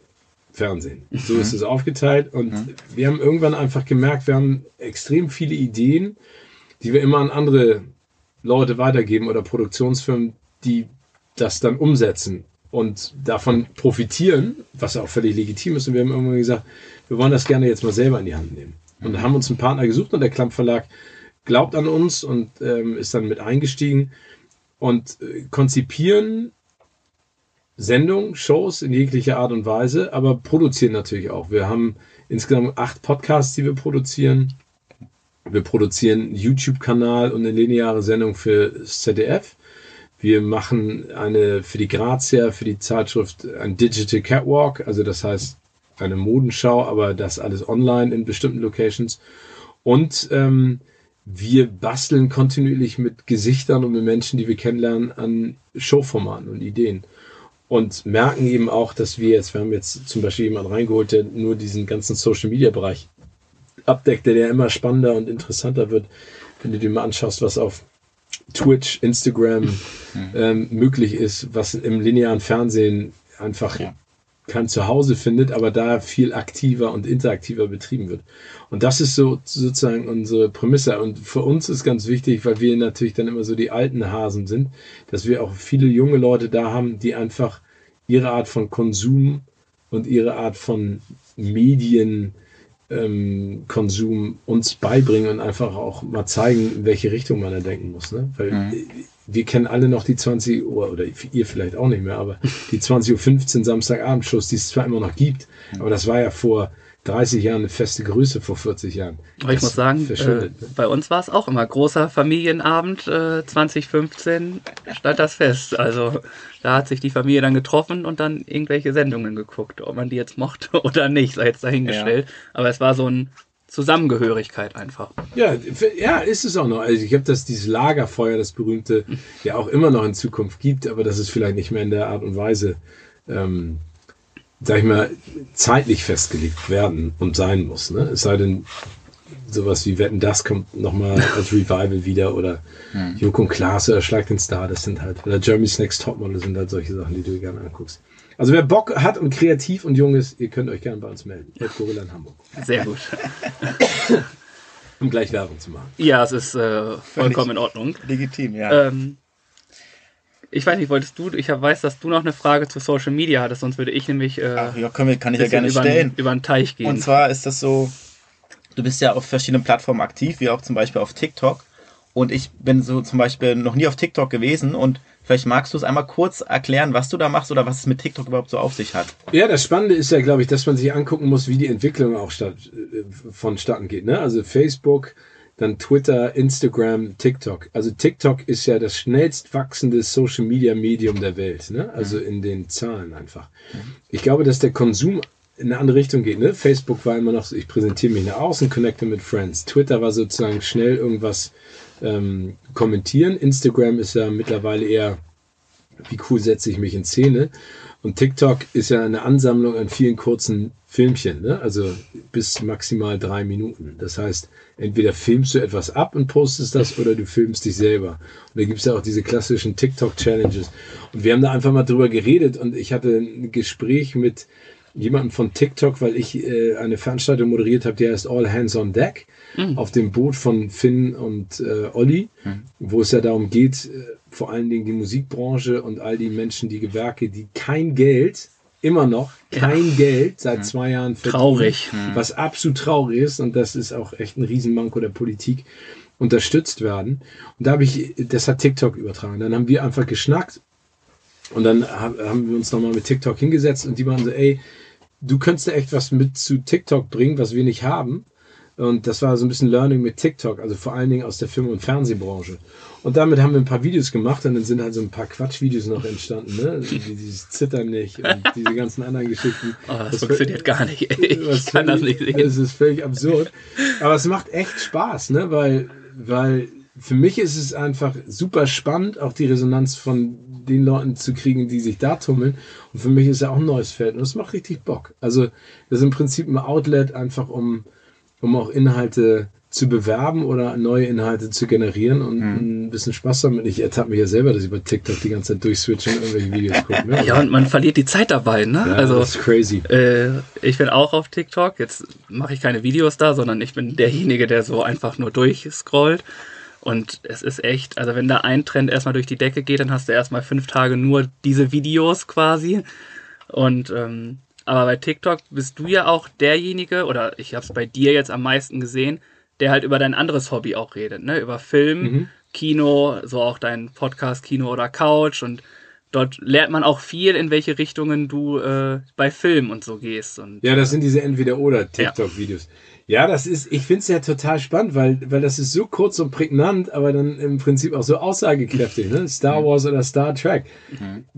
Fernsehen. So ist es aufgeteilt. Und wir haben irgendwann einfach gemerkt, wir haben extrem viele Ideen, die wir immer an andere Leute weitergeben oder Produktionsfirmen, die das dann umsetzen und davon profitieren, was auch völlig legitim ist. Und wir haben irgendwann gesagt, wir wollen das gerne jetzt mal selber in die Hand nehmen. Und haben uns einen Partner gesucht und der Klamm Verlag glaubt an uns und ähm, ist dann mit eingestiegen und äh, konzipieren Sendungen, Shows in jeglicher Art und Weise, aber produzieren natürlich auch. Wir haben insgesamt acht Podcasts, die wir produzieren. Wir produzieren einen YouTube-Kanal und eine lineare Sendung für ZDF. Wir machen eine für die Grazia, für die Zeitschrift ein Digital Catwalk, also das heißt eine Modenschau, aber das alles online in bestimmten Locations. Und ähm, wir basteln kontinuierlich mit Gesichtern und mit Menschen, die wir kennenlernen, an Showformaten und Ideen. Und merken eben auch, dass wir jetzt, wir haben jetzt zum Beispiel jemanden reingeholt, der nur diesen ganzen Social Media Bereich abdeckt, der ja immer spannender und interessanter wird, wenn du dir mal anschaust, was auf Twitch, Instagram ähm, möglich ist, was im linearen Fernsehen einfach Ja. Kein Zuhause findet, aber da viel aktiver und interaktiver betrieben wird. Und das ist so sozusagen unsere Prämisse. Und für uns ist ganz wichtig, weil wir natürlich dann immer so die alten Hasen sind, dass wir auch viele junge Leute da haben, die einfach ihre Art von Konsum und ihre Art von Medien ähm, uns beibringen und einfach auch mal zeigen, in welche Richtung man da denken muss. Ne? Weil Mhm. Wir kennen alle noch die 20 Uhr, oder ihr vielleicht auch nicht mehr, aber die 20.15 Uhr Samstagabendshows, die es zwar immer noch gibt, aber das war ja vor 30 Jahren eine feste Größe, vor 40 Jahren. Aber ich Das muss sagen, äh, bei uns war es auch immer großer Familienabend. Äh, 2015 stand das fest. Also da hat sich die Familie dann getroffen und dann irgendwelche Sendungen geguckt. Ob man die jetzt mochte oder nicht, sei jetzt dahingestellt. Aber es war so ein Zusammengehörigkeit einfach. Ja, ja, ist es auch noch. Also ich habe das dieses Lagerfeuer, das berühmte, ja auch immer noch in Zukunft gibt, aber das ist vielleicht nicht mehr in der Art und Weise, ähm, sag ich mal, zeitlich festgelegt werden und sein muss. Ne? Es sei denn, sowas wie Wetten, das kommt nochmal als Revival wieder oder Joko und Klaas oder Schlag den Star, das sind halt, oder Jeremy's Next Topmodel sind halt solche Sachen, die du dir gerne anguckst. Also wer Bock hat und kreativ und jung ist, ihr könnt euch gerne bei uns melden. Ed Gorilla in Hamburg. Sehr gut. um gleich Werbung zu machen. Ja, es ist äh, vollkommen in Ordnung. Legitim, ja. Ähm, ich weiß nicht, wolltest du, ich weiß, dass du noch eine Frage zu Social Media hattest, sonst würde ich nämlich äh, Ach, ja, können wir, kann ich ja gerne über, stellen. über den Teich gehen. Und zwar ist das so, du bist ja auf verschiedenen Plattformen aktiv, wie auch zum Beispiel auf TikTok. Und ich bin so zum Beispiel noch nie auf TikTok gewesen und vielleicht magst du es einmal kurz erklären, was du da machst oder was es mit TikTok überhaupt so auf sich hat. Ja, das Spannende ist ja, glaube ich, dass man sich angucken muss, wie die Entwicklung auch statt, äh, vonstatten geht. Ne? Also Facebook, dann Twitter, Instagram, TikTok. Also TikTok ist ja das schnellst wachsende Social Media Medium der Welt. Ne? Also in den Zahlen einfach. Ich glaube, dass der Konsum in eine andere Richtung geht. Ne? Facebook war immer noch so, ich präsentiere mich nach außen, connecte mit Friends. Twitter war sozusagen schnell irgendwas ähm, kommentieren. Instagram ist ja mittlerweile eher, wie cool setze ich mich in Szene. Und TikTok ist ja eine Ansammlung an vielen kurzen Filmchen, ne? also bis maximal drei Minuten. Das heißt, entweder filmst du etwas ab und postest das oder du filmst dich selber. Und da gibt es ja auch diese klassischen TikTok-Challenges. Und wir haben da einfach mal drüber geredet und ich hatte ein Gespräch mit jemandem von TikTok, weil ich äh, eine Veranstaltung moderiert habe, die heißt All Hands on Deck, auf dem Boot von Finn und äh, Olli, wo es ja darum geht, äh, vor allen Dingen die Musikbranche und all die Menschen, die Gewerke, die kein Geld, immer noch kein Geld seit zwei Jahren verdienen, Traurig. was absolut traurig ist und das ist auch echt ein Riesenmanko der Politik, unterstützt werden. Und da habe ich, das hat TikTok übertragen. Dann haben wir einfach geschnackt und dann hab- haben wir uns nochmal mit TikTok hingesetzt und die waren so, ey, du könntest da echt was mit zu TikTok bringen, was wir nicht haben. Und das war so ein bisschen Learning mit TikTok, also vor allen Dingen aus der Film- und Fernsehbranche. Und damit haben wir ein paar Videos gemacht und dann sind halt so ein paar Quatschvideos noch entstanden, ne? Dieses Zittern nicht und diese ganzen anderen Geschichten. oh, das Was- funktioniert gar nicht. Ey. Ich was kann das nicht sehen. Das ist völlig absurd. Aber es macht echt Spaß, ne? Weil, weil für mich ist es einfach super spannend, auch die Resonanz von den Leuten zu kriegen, die sich da tummeln. Und für mich ist ja auch ein neues Feld. Und es macht richtig Bock. Also, das ist im Prinzip ein Outlet einfach, um, um auch Inhalte zu bewerben oder neue Inhalte zu generieren und ein bisschen Spaß damit. Ich ertappe mich ja selber, dass ich bei TikTok die ganze Zeit durchswitche und irgendwelche Videos gucke. Ne? Ja, und man verliert die Zeit dabei, ne? Ja, also, das ist crazy. Äh, ich bin auch auf TikTok. Jetzt mache ich keine Videos da, sondern ich bin derjenige, der so einfach nur durchscrollt. Und es ist echt, also wenn da ein Trend erstmal durch die Decke geht, dann hast du erstmal fünf Tage nur diese Videos quasi. Und ähm, aber bei TikTok bist du ja auch derjenige, oder ich habe es bei dir jetzt am meisten gesehen, der halt über dein anderes Hobby auch redet, ne? Über Film, Mhm. Kino, so auch dein Podcast Kino oder Couch und dort lernt man auch viel, in welche Richtungen du äh, bei Film und so gehst. Und Ja, das sind diese Entweder-Oder-TikTok-Videos. Ja. Das ist, ich finde es ja total spannend, weil, weil das ist so kurz und prägnant, aber dann im Prinzip auch so aussagekräftig. Ne? Star Wars oder Star Trek.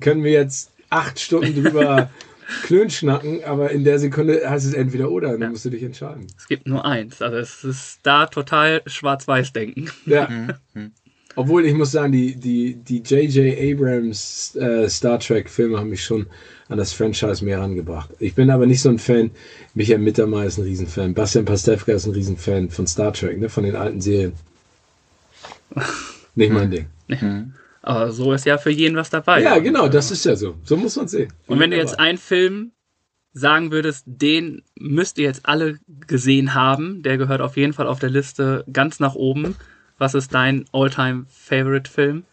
Können wir jetzt acht Stunden drüber klönschnacken, aber in der Sekunde heißt es entweder oder, dann musst du dich entscheiden. es gibt nur eins. Also es ist da total schwarz-weiß-denken. Ja. Obwohl ich muss sagen, die, die, die J.J. Abrams äh, Star Trek-Filme haben mich schon an das Franchise mehr rangebracht. Ich bin aber nicht so ein Fan. Michael Mittermeier ist ein Riesenfan. Bastian Pastewka ist ein Riesenfan von Star Trek, ne? von den alten Serien. Nicht mein Ding. Aber so ist ja für jeden was dabei. Ja, genau, das ist ja so. So muss man sehen. Und wenn du jetzt einen Film sagen würdest, den müsst ihr jetzt alle gesehen haben, der gehört auf jeden Fall auf der Liste ganz nach oben. Was ist dein all-time favorite Film?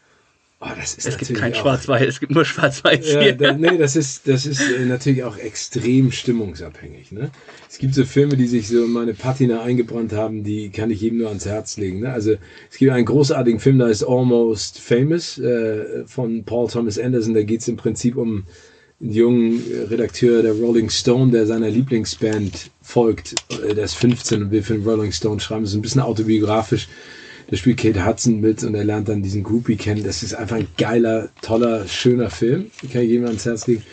Oh, das ist Es gibt kein Schwarz-Weiß, es gibt nur Schwarz-Weiß Ja, da, nee, das ist, das ist äh, natürlich auch extrem stimmungsabhängig. Ne? Es gibt so Filme, die sich so in meine Patina eingebrannt haben, die kann ich jedem nur ans Herz legen. Ne? Also es gibt einen großartigen Film, der ist Almost Famous äh, von Paul Thomas Anderson. Da geht es im Prinzip um einen jungen Redakteur der Rolling Stone, der seiner Lieblingsband folgt. Äh, Der ist 15 und will für den Rolling Stone schreiben. Das ist ein bisschen autobiografisch. Da spielt Kate Hudson mit und er lernt dann diesen Groupie kennen. Das ist einfach ein geiler, toller, schöner Film. Kann ich jedem ans Herz legen.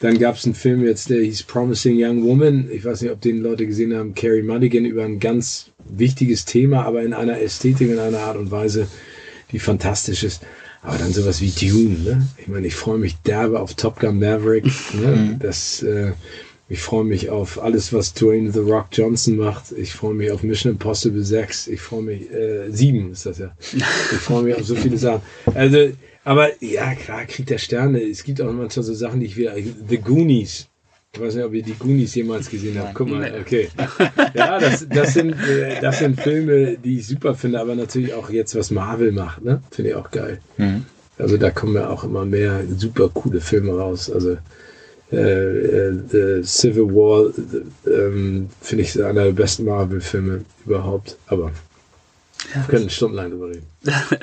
Dann gab es einen Film jetzt, der hieß Promising Young Woman. Ich weiß nicht, ob den Leute gesehen haben. Carrie Mulligan über ein ganz wichtiges Thema, aber in einer Ästhetik, in einer Art und Weise, die fantastisch ist. Aber dann sowas wie Dune. Ne? Ich meine, ich freue mich derbe auf Top Gun Maverick. Ne? Das, äh, ich freue mich auf alles, was Dwayne The Rock Johnson macht. Ich freue mich auf Mission Impossible 6. Ich freue mich, äh, 7 ist das ja. Ich freue mich auf so viele Sachen. Also, aber ja, klar, Krieg der Sterne. Es gibt auch manchmal so Sachen, die ich wieder. The Goonies. Ich weiß nicht, ob ihr die Goonies jemals gesehen habt. Guck mal, okay. Ja, das, das, sind, äh, das sind Filme, die ich super finde, aber natürlich auch jetzt, was Marvel macht, ne? Finde ich auch geil. Mhm. Also da kommen ja auch immer mehr super coole Filme raus. Also äh, äh, The Civil War äh, ähm, finde ich einer der besten Marvel-Filme überhaupt. Aber wir können stundenlang drüber reden.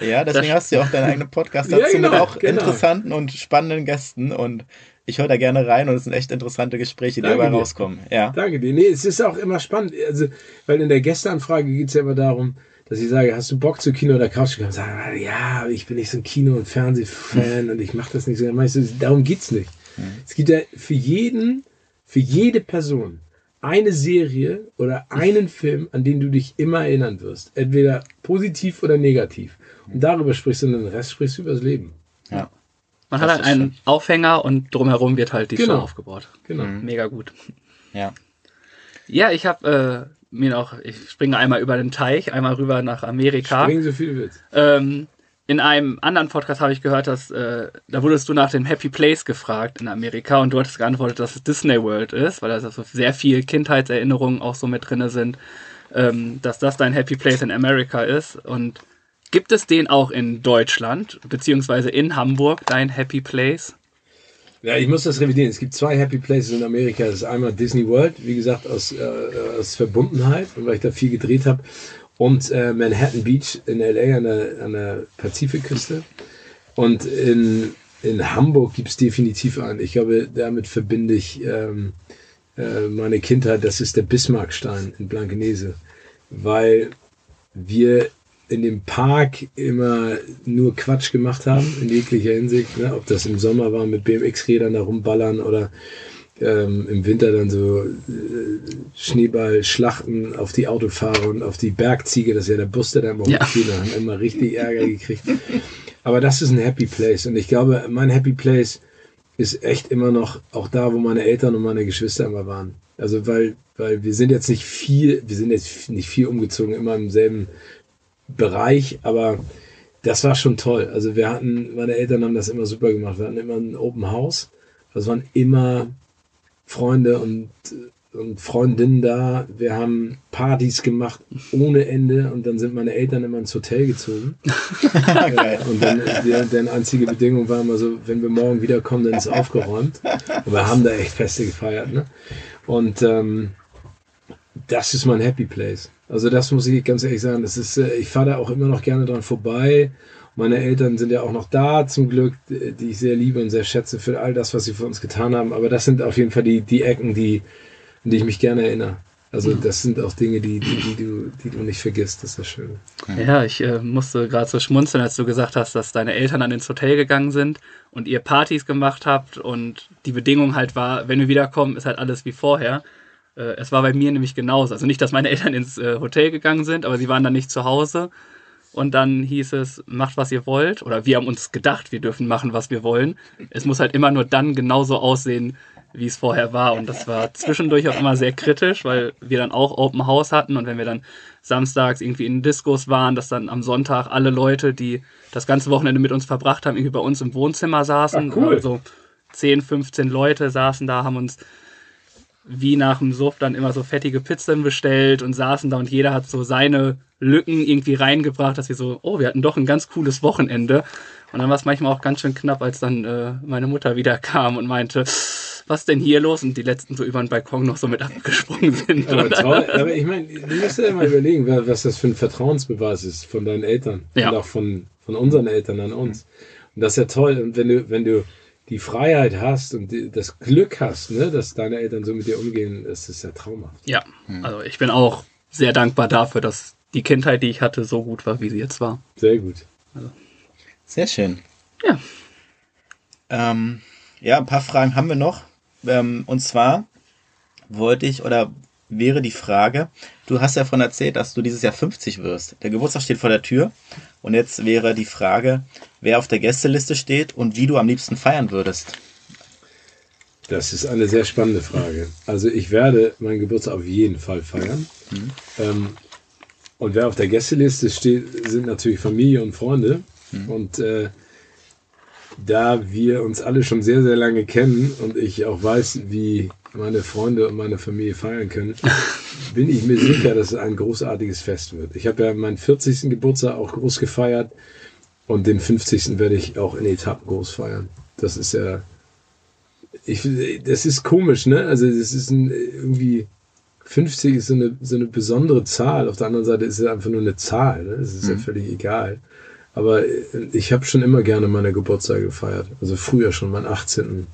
Ja, deswegen hast du ja auch deinen eigenen Podcast Ja, dazu genau, mit auch genau. interessanten und spannenden Gästen und ich höre da gerne rein und es sind echt interessante Gespräche, die Danke dabei dir. rauskommen. Ja. Danke dir. Nee, es ist auch immer spannend. Also, weil in der Gästeanfrage geht es ja immer darum, dass ich sage, hast du Bock zu Kino oder Couch kommen? Sagen, ja, ich bin nicht so ein Kino- und Fernsehfan und ich mache das nicht so. Dann meinst du, darum geht's nicht. Es gibt ja für jeden, für jede Person eine Serie oder einen Film, an den du dich immer erinnern wirst. Entweder positiv oder negativ. Und darüber sprichst du und den Rest sprichst du über das Leben. ja. Man Das hat halt einen Aufhänger und drumherum wird halt die Genau. Show aufgebaut. Genau. Mega gut. Ja. Ja, ich habe äh, mir noch, ich springe einmal über den Teich, einmal rüber nach Amerika. Spring so viel du willst. Ähm, in einem anderen Podcast habe ich gehört, dass äh, da wurdest du nach dem Happy Place gefragt in Amerika und du hattest geantwortet, dass es Disney World ist, weil da so sehr viel Kindheitserinnerungen auch so mit drinne sind, ähm, dass das dein Happy Place in America ist. Und gibt es den auch in Deutschland, beziehungsweise in Hamburg, dein Happy Place? Ja, ich muss das revidieren. Es gibt zwei Happy Places in Amerika. Das ist einmal Disney World, wie gesagt, aus, äh, aus Verbundenheit, und weil ich da viel gedreht habe. Und äh, Manhattan Beach in LA an der, an der Pazifikküste. Und in, in Hamburg gibt es definitiv einen. Ich glaube, damit verbinde ich ähm, äh, meine Kindheit. Das ist der Bismarckstein in Blankenese. Weil wir in dem Park immer nur Quatsch gemacht haben, in jeglicher Hinsicht. Ne? Ob das im Sommer war mit BMX-Rädern da rumballern oder ähm, im Winter dann so äh, Schneeballschlachten auf die Autofahrer und auf die Bergziege, das ist ja der Bus, der da immer Ja. haben immer richtig Ärger gekriegt. Aber das ist ein Happy Place und ich glaube, mein Happy Place ist echt immer noch auch da, wo meine Eltern und meine Geschwister immer waren. Also weil, weil wir sind jetzt nicht viel, wir sind jetzt nicht viel umgezogen, immer im selben Bereich, aber das war schon toll. Also wir hatten, meine Eltern haben das immer super gemacht. Wir hatten immer ein Open House. Das waren immer Freunde und, und Freundinnen da. Wir haben Partys gemacht ohne Ende und dann sind meine Eltern immer ins Hotel gezogen. Geil. Und dann, der, deren einzige Bedingung war immer so, wenn wir morgen wiederkommen, dann ist aufgeräumt. Und wir haben da echt Feste gefeiert. Ne? Und ähm, das ist mein Happy Place. Also das muss ich ganz ehrlich sagen. Das ist, äh, ich fahre da auch immer noch gerne dran vorbei. Meine Eltern sind ja auch noch da, zum Glück, die ich sehr liebe und sehr schätze für all das, was sie für uns getan haben. Aber das sind auf jeden Fall die, die Ecken, die, an die ich mich gerne erinnere. Also das sind auch Dinge, die, die, die, du, die du nicht vergisst. Das ist das Schöne. Ja, ich äh, musste gerade so schmunzeln, als du gesagt hast, dass deine Eltern dann ins Hotel gegangen sind und ihr Partys gemacht habt und die Bedingung halt war, wenn wir wiederkommen, ist halt alles wie vorher. Äh, es war bei mir nämlich genauso. Also nicht, dass meine Eltern ins äh, Hotel gegangen sind, aber sie waren dann nicht zu Hause. Und dann hieß es, macht was ihr wollt. Oder wir haben uns gedacht, wir dürfen machen, was wir wollen. Es muss halt immer nur dann genauso aussehen, wie es vorher war. Und das war zwischendurch auch immer sehr kritisch, weil wir dann auch Open House hatten. Und wenn wir dann samstags irgendwie in Diskos waren, dass dann am Sonntag alle Leute, die das ganze Wochenende mit uns verbracht haben, irgendwie bei uns im Wohnzimmer saßen. Ach, cool. Also 10, 15 Leute saßen da, haben uns wie nach dem Suff dann immer so fettige Pizzen bestellt und saßen da und jeder hat so seine Lücken irgendwie reingebracht, dass wir so, oh, wir hatten doch ein ganz cooles Wochenende. Und dann war es manchmal auch ganz schön knapp, als dann äh, meine Mutter wieder kam und meinte, was denn hier los? Und die letzten so über den Balkon noch so mit abgesprungen sind. Aber toll. Aber ich meine, du musst ja mal überlegen, wa- was das für ein Vertrauensbeweis ist von deinen Eltern Ja. und auch von, von unseren Eltern an uns. Und das ist ja toll. Und wenn du, wenn du die Freiheit hast und die, das Glück hast, ne, dass deine Eltern so mit dir umgehen, das ist ja traumhaft. Ja, also ich bin auch sehr dankbar dafür, dass die Kindheit, die ich hatte, so gut war, wie sie jetzt war. Sehr gut. Sehr schön. Ja. Ähm, ja, ein paar Fragen haben wir noch. Ähm, und zwar wollte ich oder wäre die Frage, du hast ja davon erzählt, dass du dieses Jahr 50 wirst. Der Geburtstag steht vor der Tür. Und jetzt wäre die Frage, wer auf der Gästeliste steht und wie du am liebsten feiern würdest. Das ist eine sehr spannende Frage. Also ich werde meinen Geburtstag auf jeden Fall feiern. Ähm, und wer auf der Gästeliste steht, sind natürlich Familie und Freunde. Und äh, da wir uns alle schon sehr, sehr lange kennen und ich auch weiß, wie meine Freunde und meine Familie feiern können, bin ich mir sicher, dass es ein großartiges Fest wird. Ich habe ja meinen 40. Geburtstag auch groß gefeiert und den 50. werde ich auch in Etappen groß feiern. Das ist ja, ich, das ist komisch, ne? Also das ist ein, irgendwie 50 ist so eine, so eine besondere Zahl. Auf der anderen Seite ist es einfach nur eine Zahl. Ne? Es ist mhm. ja völlig egal. Aber ich habe schon immer gerne meine Geburtstage gefeiert. Also früher schon, meinen 18.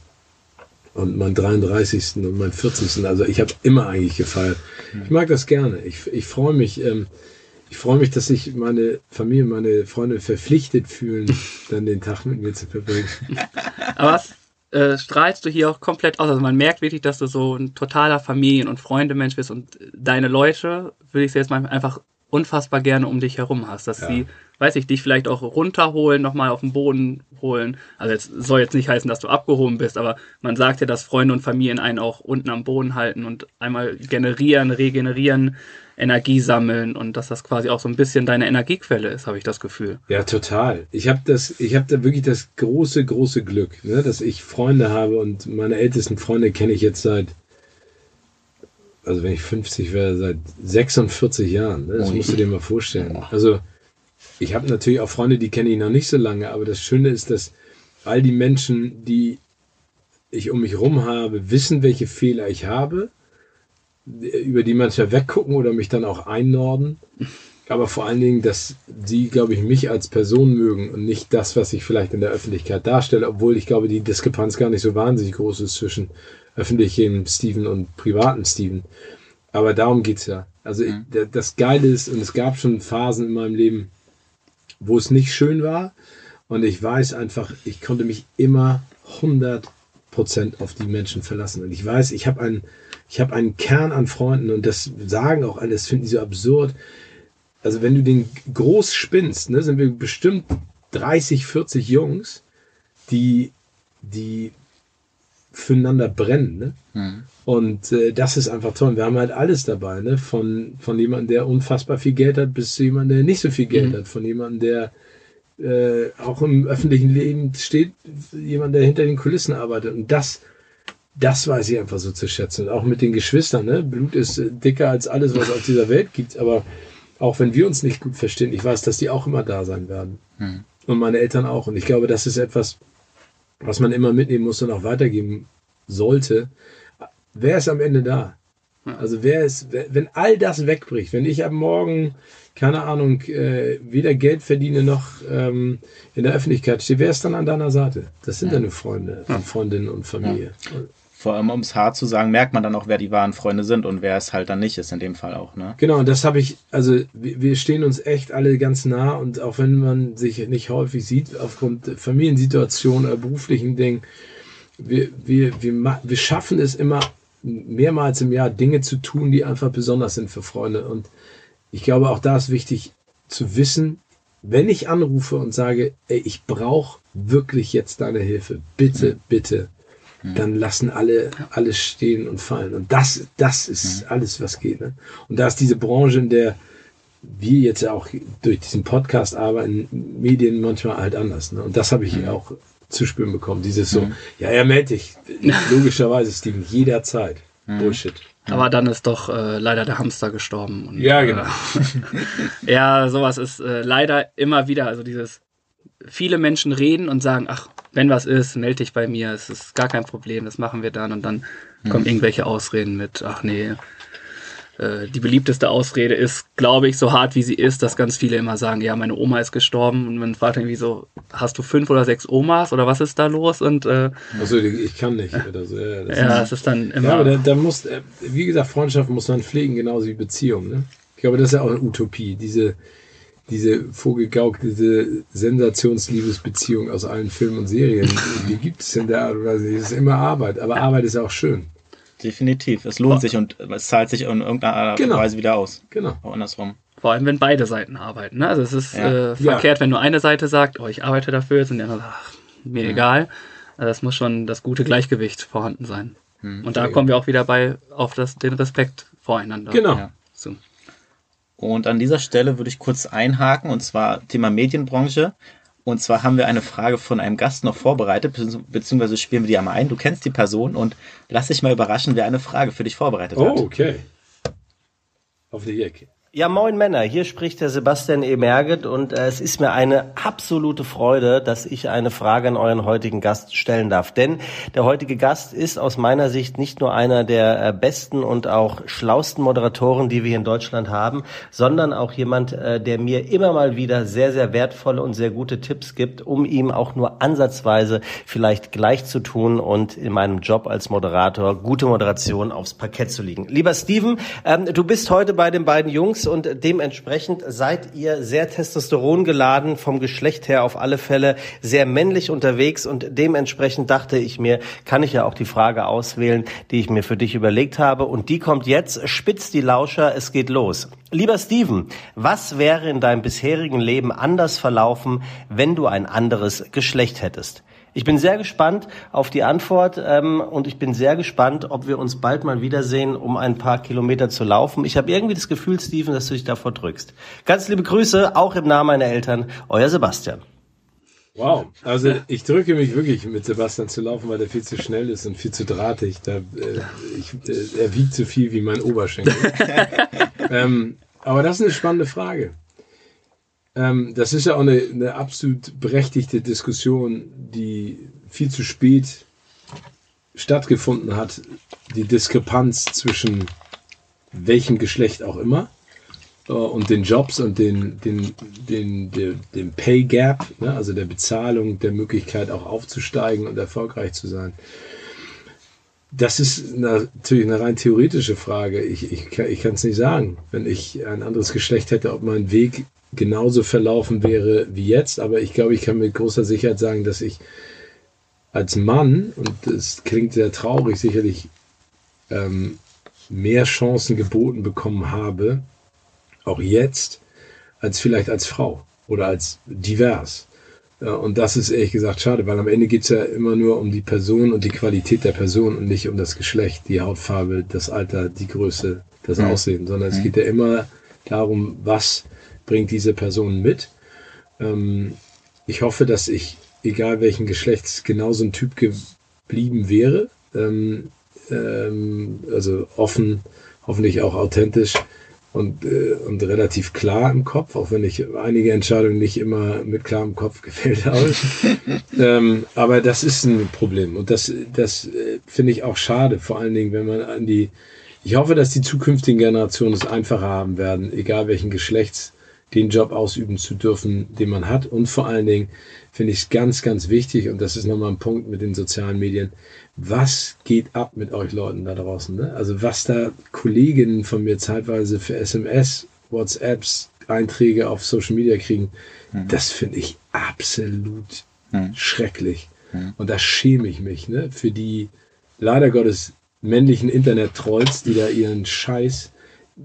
und meinen 33. und meinen 40. Also ich habe immer eigentlich gefeiert. Ich mag das gerne. Ich, ich freue mich. Ähm, ich freue mich, dass sich meine Familie, meine Freunde verpflichtet fühlen, dann den Tag mit mir zu verbringen. Aber was äh, strahlst du hier auch komplett aus? Also man merkt wirklich, dass du so ein totaler Familien- und Freundemensch bist und deine Leute, würde ich jetzt mal einfach unfassbar gerne um dich herum hast, dass ja. sie weiß ich, dich vielleicht auch runterholen, nochmal auf den Boden holen. Also es soll jetzt nicht heißen, dass du abgehoben bist, aber man sagt ja, dass Freunde und Familien einen auch unten am Boden halten und einmal generieren, regenerieren, Energie sammeln und dass das quasi auch so ein bisschen deine Energiequelle ist, habe ich das Gefühl. Ja, total. Ich habe das, ich habe da wirklich das große, große Glück, ne, dass ich Freunde habe und meine ältesten Freunde kenne ich jetzt seit also wenn ich 50 wäre, seit 46 Jahren. Ne? Das musst du dir mal vorstellen. Also ich habe natürlich auch Freunde, die kenne ich noch nicht so lange, aber das Schöne ist, dass all die Menschen, die ich um mich herum habe, wissen, welche Fehler ich habe, über die manchmal weggucken oder mich dann auch einnorden. Aber vor allen Dingen, dass sie, glaube ich, mich als Person mögen und nicht das, was ich vielleicht in der Öffentlichkeit darstelle, obwohl ich glaube, die Diskrepanz gar nicht so wahnsinnig groß ist zwischen öffentlichem Steven und privaten Steven. Aber darum geht's ja. Also mhm. das Geile ist, und es gab schon Phasen in meinem Leben, wo es nicht schön war. Und ich weiß einfach, ich konnte mich immer 100 Prozent auf die Menschen verlassen. Und ich weiß, ich habe einen, ich einen Kern an Freunden und das sagen auch alle, das finden die so absurd. Also wenn du den groß spinnst, ne, sind wir bestimmt 30, 40 Jungs, die, die füreinander brennen. Ne? Mhm. Und äh, das ist einfach toll. Wir haben halt alles dabei, ne? Von, von jemandem, der unfassbar viel Geld hat, bis zu jemandem, der nicht so viel Geld mhm. hat. Von jemandem, der äh, auch im öffentlichen Leben steht, jemand, der hinter den Kulissen arbeitet. Und das, das weiß ich einfach so zu schätzen. Und auch mit den Geschwistern, ne? Blut ist äh, dicker als alles, was es auf dieser Welt gibt. Aber auch wenn wir uns nicht gut verstehen, ich weiß, dass die auch immer da sein werden. Mhm. Und meine Eltern auch. Und ich glaube, das ist etwas, was man immer mitnehmen muss und auch weitergeben sollte, wer ist am Ende da? Also wer ist, wenn all das wegbricht, wenn ich ab morgen, keine Ahnung, äh, weder Geld verdiene noch ähm, in der Öffentlichkeit stehe, wer ist dann an deiner Seite? Das sind ja. deine Freunde, ja. Freundinnen und Familie. Ja. Vor allem, um es hart zu sagen, merkt man dann auch, wer die wahren Freunde sind und wer es halt dann nicht ist, in dem Fall auch. Ne? Genau, und das habe ich, also wir stehen uns echt alle ganz nah und auch wenn man sich nicht häufig sieht, aufgrund Familiensituation oder beruflichen Dingen, wir, wir, wir, wir schaffen es immer mehrmals im Jahr Dinge zu tun, die einfach besonders sind für Freunde. Und ich glaube, auch da ist wichtig zu wissen, wenn ich anrufe und sage, ey, ich brauche wirklich jetzt deine Hilfe, bitte, bitte, mhm. dann lassen alle alles stehen und fallen. Und das, das ist mhm. alles, was geht. Ne? Und da ist diese Branche, in der wir jetzt auch durch diesen Podcast arbeiten, Medien manchmal halt anders. Ne? Und das habe ich mhm. auch zu spüren bekommen. Dieses so, mhm. ja, er meldet dich. Logischerweise, Steven, jederzeit. Mhm. Bullshit. Aber dann ist doch äh, leider der Hamster gestorben. Und, ja, genau. Äh, ja, sowas ist äh, leider immer wieder, also dieses, viele Menschen reden und sagen, ach, wenn was ist, melde dich bei mir, es ist gar kein Problem, das machen wir dann und dann mhm. kommen irgendwelche Ausreden mit, ach nee, äh, die beliebteste Ausrede ist, glaube ich, so hart wie sie ist, dass ganz viele immer sagen, ja, meine Oma ist gestorben und man fragt irgendwie so, hast du fünf oder sechs Omas oder was ist da los? Und äh, also ich kann nicht oder so. Ja, das ja, ist, ist dann immer. Ja, aber da, da, muss, äh, wie gesagt, Freundschaft muss man pflegen, genauso wie Beziehungen. Ne? Ich glaube, das ist ja auch eine Utopie, diese diese vorgegaukelte Sensationsliebesbeziehung aus allen Filmen und Serien, die gibt es in der Art und Weise. Es ist immer Arbeit, aber Arbeit ist auch schön. Definitiv. Es lohnt oh. sich und es zahlt sich in irgendeiner Art und genau. Weise wieder aus. Genau. Auch andersrum. Vor allem, wenn beide Seiten arbeiten. Ne? Also es ist ja. äh, verkehrt, ja. wenn nur eine Seite sagt, oh, ich arbeite dafür, jetzt und die andere sagt, ach, mir ja. egal. Also es muss schon das gute Gleichgewicht vorhanden sein. Hm. Und da kommen wir auch wieder bei auf das, den Respekt voreinander. Genau. So. Und an dieser Stelle würde ich kurz einhaken, und zwar Thema Medienbranche. Und zwar haben wir eine Frage von einem Gast noch vorbereitet, beziehungsweise spielen wir die einmal ein. Du kennst die Person und lass dich mal überraschen, wer eine Frage für dich vorbereitet Oh, hat. okay. Auf die Ecke. Ja, moin Männer, hier spricht der Sebastian Emerget und äh, es ist mir eine absolute Freude, dass ich eine Frage an euren heutigen Gast stellen darf. Denn der heutige Gast ist aus meiner Sicht nicht nur einer der äh, besten und auch schlausten Moderatoren, die wir hier in Deutschland haben, sondern auch jemand, äh, der mir immer mal wieder sehr, sehr wertvolle und sehr gute Tipps gibt, um ihm auch nur ansatzweise vielleicht gleich zu tun und in meinem Job als Moderator gute Moderation aufs Parkett zu liegen. Lieber Steven, ähm, du bist heute bei den beiden Jungs und dementsprechend seid ihr sehr Testosteron geladen, vom Geschlecht her auf alle Fälle sehr männlich unterwegs und dementsprechend dachte ich mir, kann ich ja auch die Frage auswählen, die ich mir für dich überlegt habe und die kommt jetzt, spitz die Lauscher, es geht los. Lieber Steven, was wäre in deinem bisherigen Leben anders verlaufen, wenn du ein anderes Geschlecht hättest? Ich bin sehr gespannt auf die Antwort ähm, und ich bin sehr gespannt, ob wir uns bald mal wiedersehen, um ein paar Kilometer zu laufen. Ich habe irgendwie das Gefühl, Steven, dass du dich davor drückst. Ganz liebe Grüße, auch im Namen meiner Eltern, euer Sebastian. Wow, also ich drücke mich wirklich mit Sebastian zu laufen, weil er viel zu schnell ist und viel zu drahtig. Da, äh, ich, äh, er wiegt so viel wie mein Oberschenkel. ähm, aber das ist eine spannende Frage. Ähm, das ist ja auch eine, eine absolut berechtigte Diskussion, die viel zu spät stattgefunden hat. Die Diskrepanz zwischen welchem Geschlecht auch immer äh, und den Jobs und den, den, den, den, den Pay Gap, ne, also der Bezahlung, der Möglichkeit auch aufzusteigen und erfolgreich zu sein. Das ist natürlich eine rein theoretische Frage. Ich, ich, ich kann es nicht sagen. Wenn ich ein anderes Geschlecht hätte, ob mein Weg genauso verlaufen wäre wie jetzt. Aber ich glaube, ich kann mit großer Sicherheit sagen, dass ich als Mann, und das klingt sehr traurig, sicherlich ähm, mehr Chancen geboten bekommen habe, auch jetzt, als vielleicht als Frau oder als divers. Und das ist ehrlich gesagt schade, weil am Ende geht es ja immer nur um die Person und die Qualität der Person und nicht um das Geschlecht, die Hautfarbe, das Alter, die Größe, das mhm. Aussehen, sondern es geht ja immer darum, was bringt diese Person mit. Ähm, ich hoffe, dass ich, egal welchen Geschlechts, genauso ein Typ geblieben wäre. Ähm, ähm, also offen, hoffentlich auch authentisch und, äh, und relativ klar im Kopf, auch wenn ich einige Entscheidungen nicht immer mit klarem Kopf gefällt habe. ähm, aber das ist ein Problem und das, das äh, finde ich auch schade, vor allen Dingen, wenn man an die, ich hoffe, dass die zukünftigen Generationen es einfacher haben werden, egal welchen Geschlechts, den Job ausüben zu dürfen, den man hat. Und vor allen Dingen finde ich es ganz, ganz wichtig, und das ist nochmal ein Punkt mit den sozialen Medien, was geht ab mit euch Leuten da draußen? Ne? Also was da Kolleginnen von mir zeitweise für SMS, WhatsApps, Einträge auf Social Media kriegen, mhm. das finde ich absolut mhm. schrecklich. Mhm. Und da schäme ich mich ne? für die leider Gottes männlichen Internet-Trolls, die da ihren Scheiß,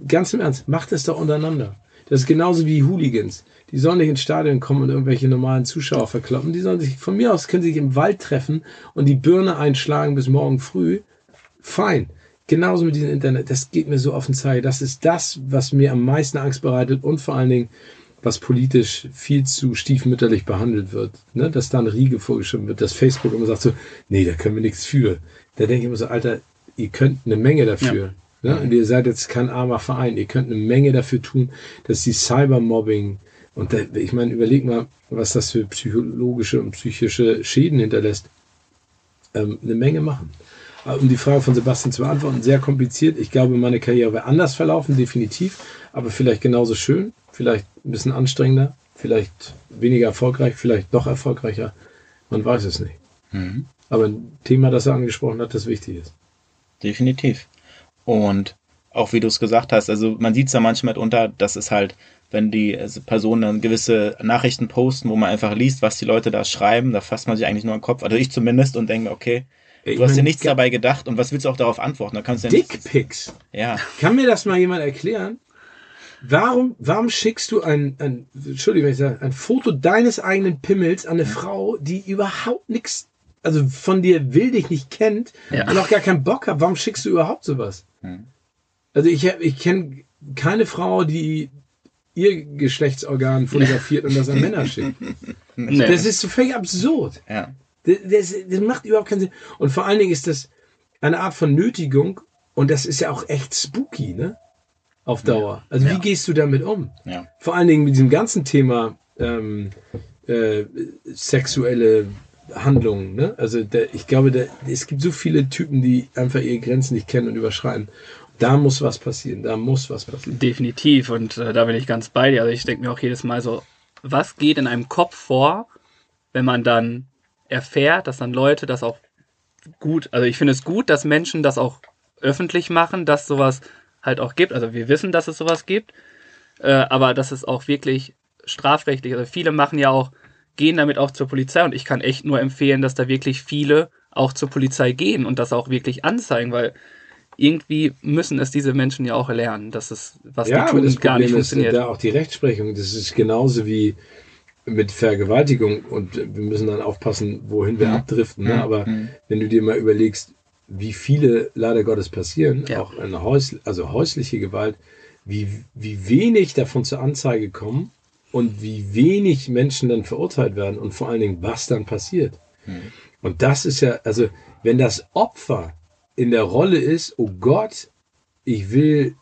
ganz im Ernst, macht es doch untereinander. Das ist genauso wie Hooligans. Die sollen nicht ins Stadion kommen und irgendwelche normalen Zuschauer verkloppen. Die sollen sich, von mir aus können sie sich im Wald treffen und die Birne einschlagen bis morgen früh. Fein. Genauso mit diesem Internet. Das geht mir so auf den Zeiger. Das ist das, was mir am meisten Angst bereitet und vor allen Dingen, was politisch viel zu stiefmütterlich behandelt wird. Ne? Dass da eine Riege vorgeschrieben wird, dass Facebook immer sagt so, nee, da können wir nichts für. Da denke ich immer so, Alter, ihr könnt eine Menge dafür. Ja. Ne? Und ihr seid jetzt kein armer Verein. Ihr könnt eine Menge dafür tun, dass die Cybermobbing und da, ich meine, überleg mal, was das für psychologische und psychische Schäden hinterlässt. Ähm, eine Menge machen. Um die Frage von Sebastian zu beantworten, sehr kompliziert. Ich glaube, meine Karriere wäre anders verlaufen, definitiv, aber vielleicht genauso schön, vielleicht ein bisschen anstrengender, vielleicht weniger erfolgreich, vielleicht doch erfolgreicher. Man weiß es nicht. Mhm. Aber ein Thema, das er angesprochen hat, das wichtig ist. Definitiv. Und auch wie du es gesagt hast, also man sieht es ja manchmal unter, dass es halt, wenn die Personen dann gewisse Nachrichten posten, wo man einfach liest, was die Leute da schreiben, da fasst man sich eigentlich nur den Kopf, also ich zumindest, und denke, okay, du ich hast dir nichts dabei gedacht und was willst du auch darauf antworten? Da kannst du ja Dickpics. Ja. Kann mir das mal jemand erklären? Warum, warum schickst du ein, ein, Entschuldigung, ein Foto deines eigenen Pimmels an eine Frau, die überhaupt nichts, also von dir will dich nicht kennt ja. und auch gar keinen Bock hat? Warum schickst du überhaupt sowas? Hm. Also ich, ich kenne keine Frau, die ihr Geschlechtsorgan fotografiert und das an Männer schickt. Nee. Das ist so völlig absurd. Ja. Das, das, das macht überhaupt keinen Sinn. Und vor allen Dingen ist das eine Art von Nötigung und das ist ja auch echt spooky, ne? Auf Dauer. Also wie Ja. gehst du damit um? Ja. Vor allen Dingen mit diesem ganzen Thema ähm, äh, sexuelle Handlungen. Ne? Also der, ich glaube, der, es gibt so viele Typen, die einfach ihre Grenzen nicht kennen und überschreiten. Da muss was passieren. Da muss was passieren. Definitiv. Und äh, da bin ich ganz bei dir. Also ich denke mir auch jedes Mal so, was geht in einem Kopf vor, wenn man dann erfährt, dass dann Leute das auch gut, also ich finde es gut, dass Menschen das auch öffentlich machen, dass sowas halt auch gibt. Also wir wissen, dass es sowas gibt, äh, aber dass es auch wirklich strafrechtlich, also viele machen ja auch, gehen damit auch zur Polizei und ich kann echt nur empfehlen, dass da wirklich viele auch zur Polizei gehen und das auch wirklich anzeigen, weil irgendwie müssen es diese Menschen ja auch lernen, dass es, was ja, die tun, das gar nicht Problem funktioniert. da auch die Rechtsprechung. Das ist genauso wie mit Vergewaltigung und wir müssen dann aufpassen, wohin wir abdriften. Ne? Aber wenn du dir mal überlegst, wie viele leider Gottes passieren, Ja. auch eine Häus also häusliche Gewalt, wie, wie wenig davon zur Anzeige kommen und wie wenig Menschen dann verurteilt werden und vor allen Dingen, was dann passiert. Und das ist ja, also wenn das Opfer in der Rolle ist, oh Gott, ich will,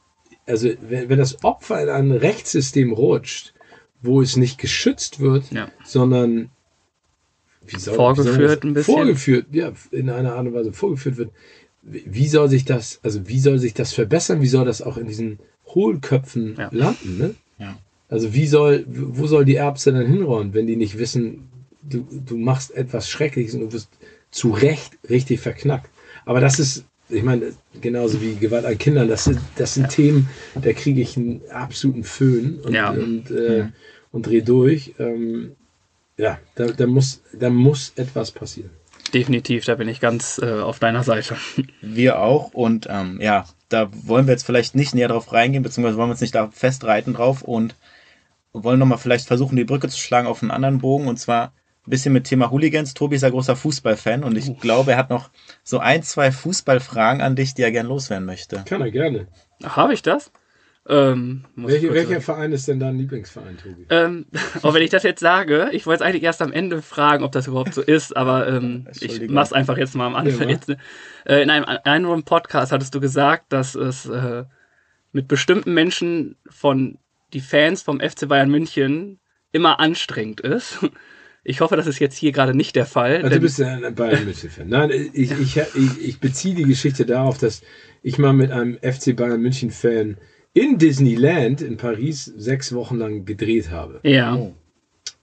also wenn, wenn das Opfer in ein Rechtssystem rutscht, wo es nicht geschützt wird, Ja. sondern wie soll, Vorgeführt wie soll das- ein bisschen? Vorgeführt, ja, in einer Art und Weise vorgeführt wird. Wie wie soll sich das, also wie soll sich das verbessern? Wie soll das auch in diesen Hohlköpfen Ja. landen? Ne? Ja. Also wie soll, wo soll die Erbse dann hinrollen, wenn die nicht wissen, du, du machst etwas Schreckliches und du wirst zu Recht richtig verknackt. Aber das ist, ich meine, genauso wie Gewalt an Kindern, das sind, das sind Themen, da kriege ich einen absoluten Föhn und, Ja. und, äh, und dreh durch. Ähm, ja, da, da, muss, da muss etwas passieren. Definitiv, da bin ich ganz äh, auf deiner Seite. Wir auch. Und ähm, ja, da wollen wir jetzt vielleicht nicht näher drauf reingehen, beziehungsweise wollen wir uns nicht da festreiten drauf und wollen nochmal vielleicht versuchen, die Brücke zu schlagen auf einen anderen Bogen und zwar ein bisschen mit Thema Hooligans. Tobi ist ja großer Fußballfan und ich glaube, er hat noch so ein, zwei Fußballfragen an dich, die er gern loswerden möchte. Kann er gerne. Habe ich das? Ähm, Welche, welcher sagen. Verein ist denn dein Lieblingsverein, Tobi? Ähm, auch wenn ich das jetzt sage, ich wollte es eigentlich erst am Ende fragen, ob das überhaupt so ist, aber ähm, ich mach's einfach jetzt mal am Anfang. Ja, jetzt, äh, in einem anderen Podcast hattest du gesagt, dass es äh, mit bestimmten Menschen von die Fans vom FC Bayern München immer anstrengend ist. Ich hoffe, das ist jetzt hier gerade nicht der Fall. Also du bist ja ein Bayern München-Fan. Nein, ich, ich, ich, ich beziehe die Geschichte darauf, dass ich mal mit einem FC Bayern München-Fan in Disneyland in Paris sechs Wochen lang gedreht habe. ja,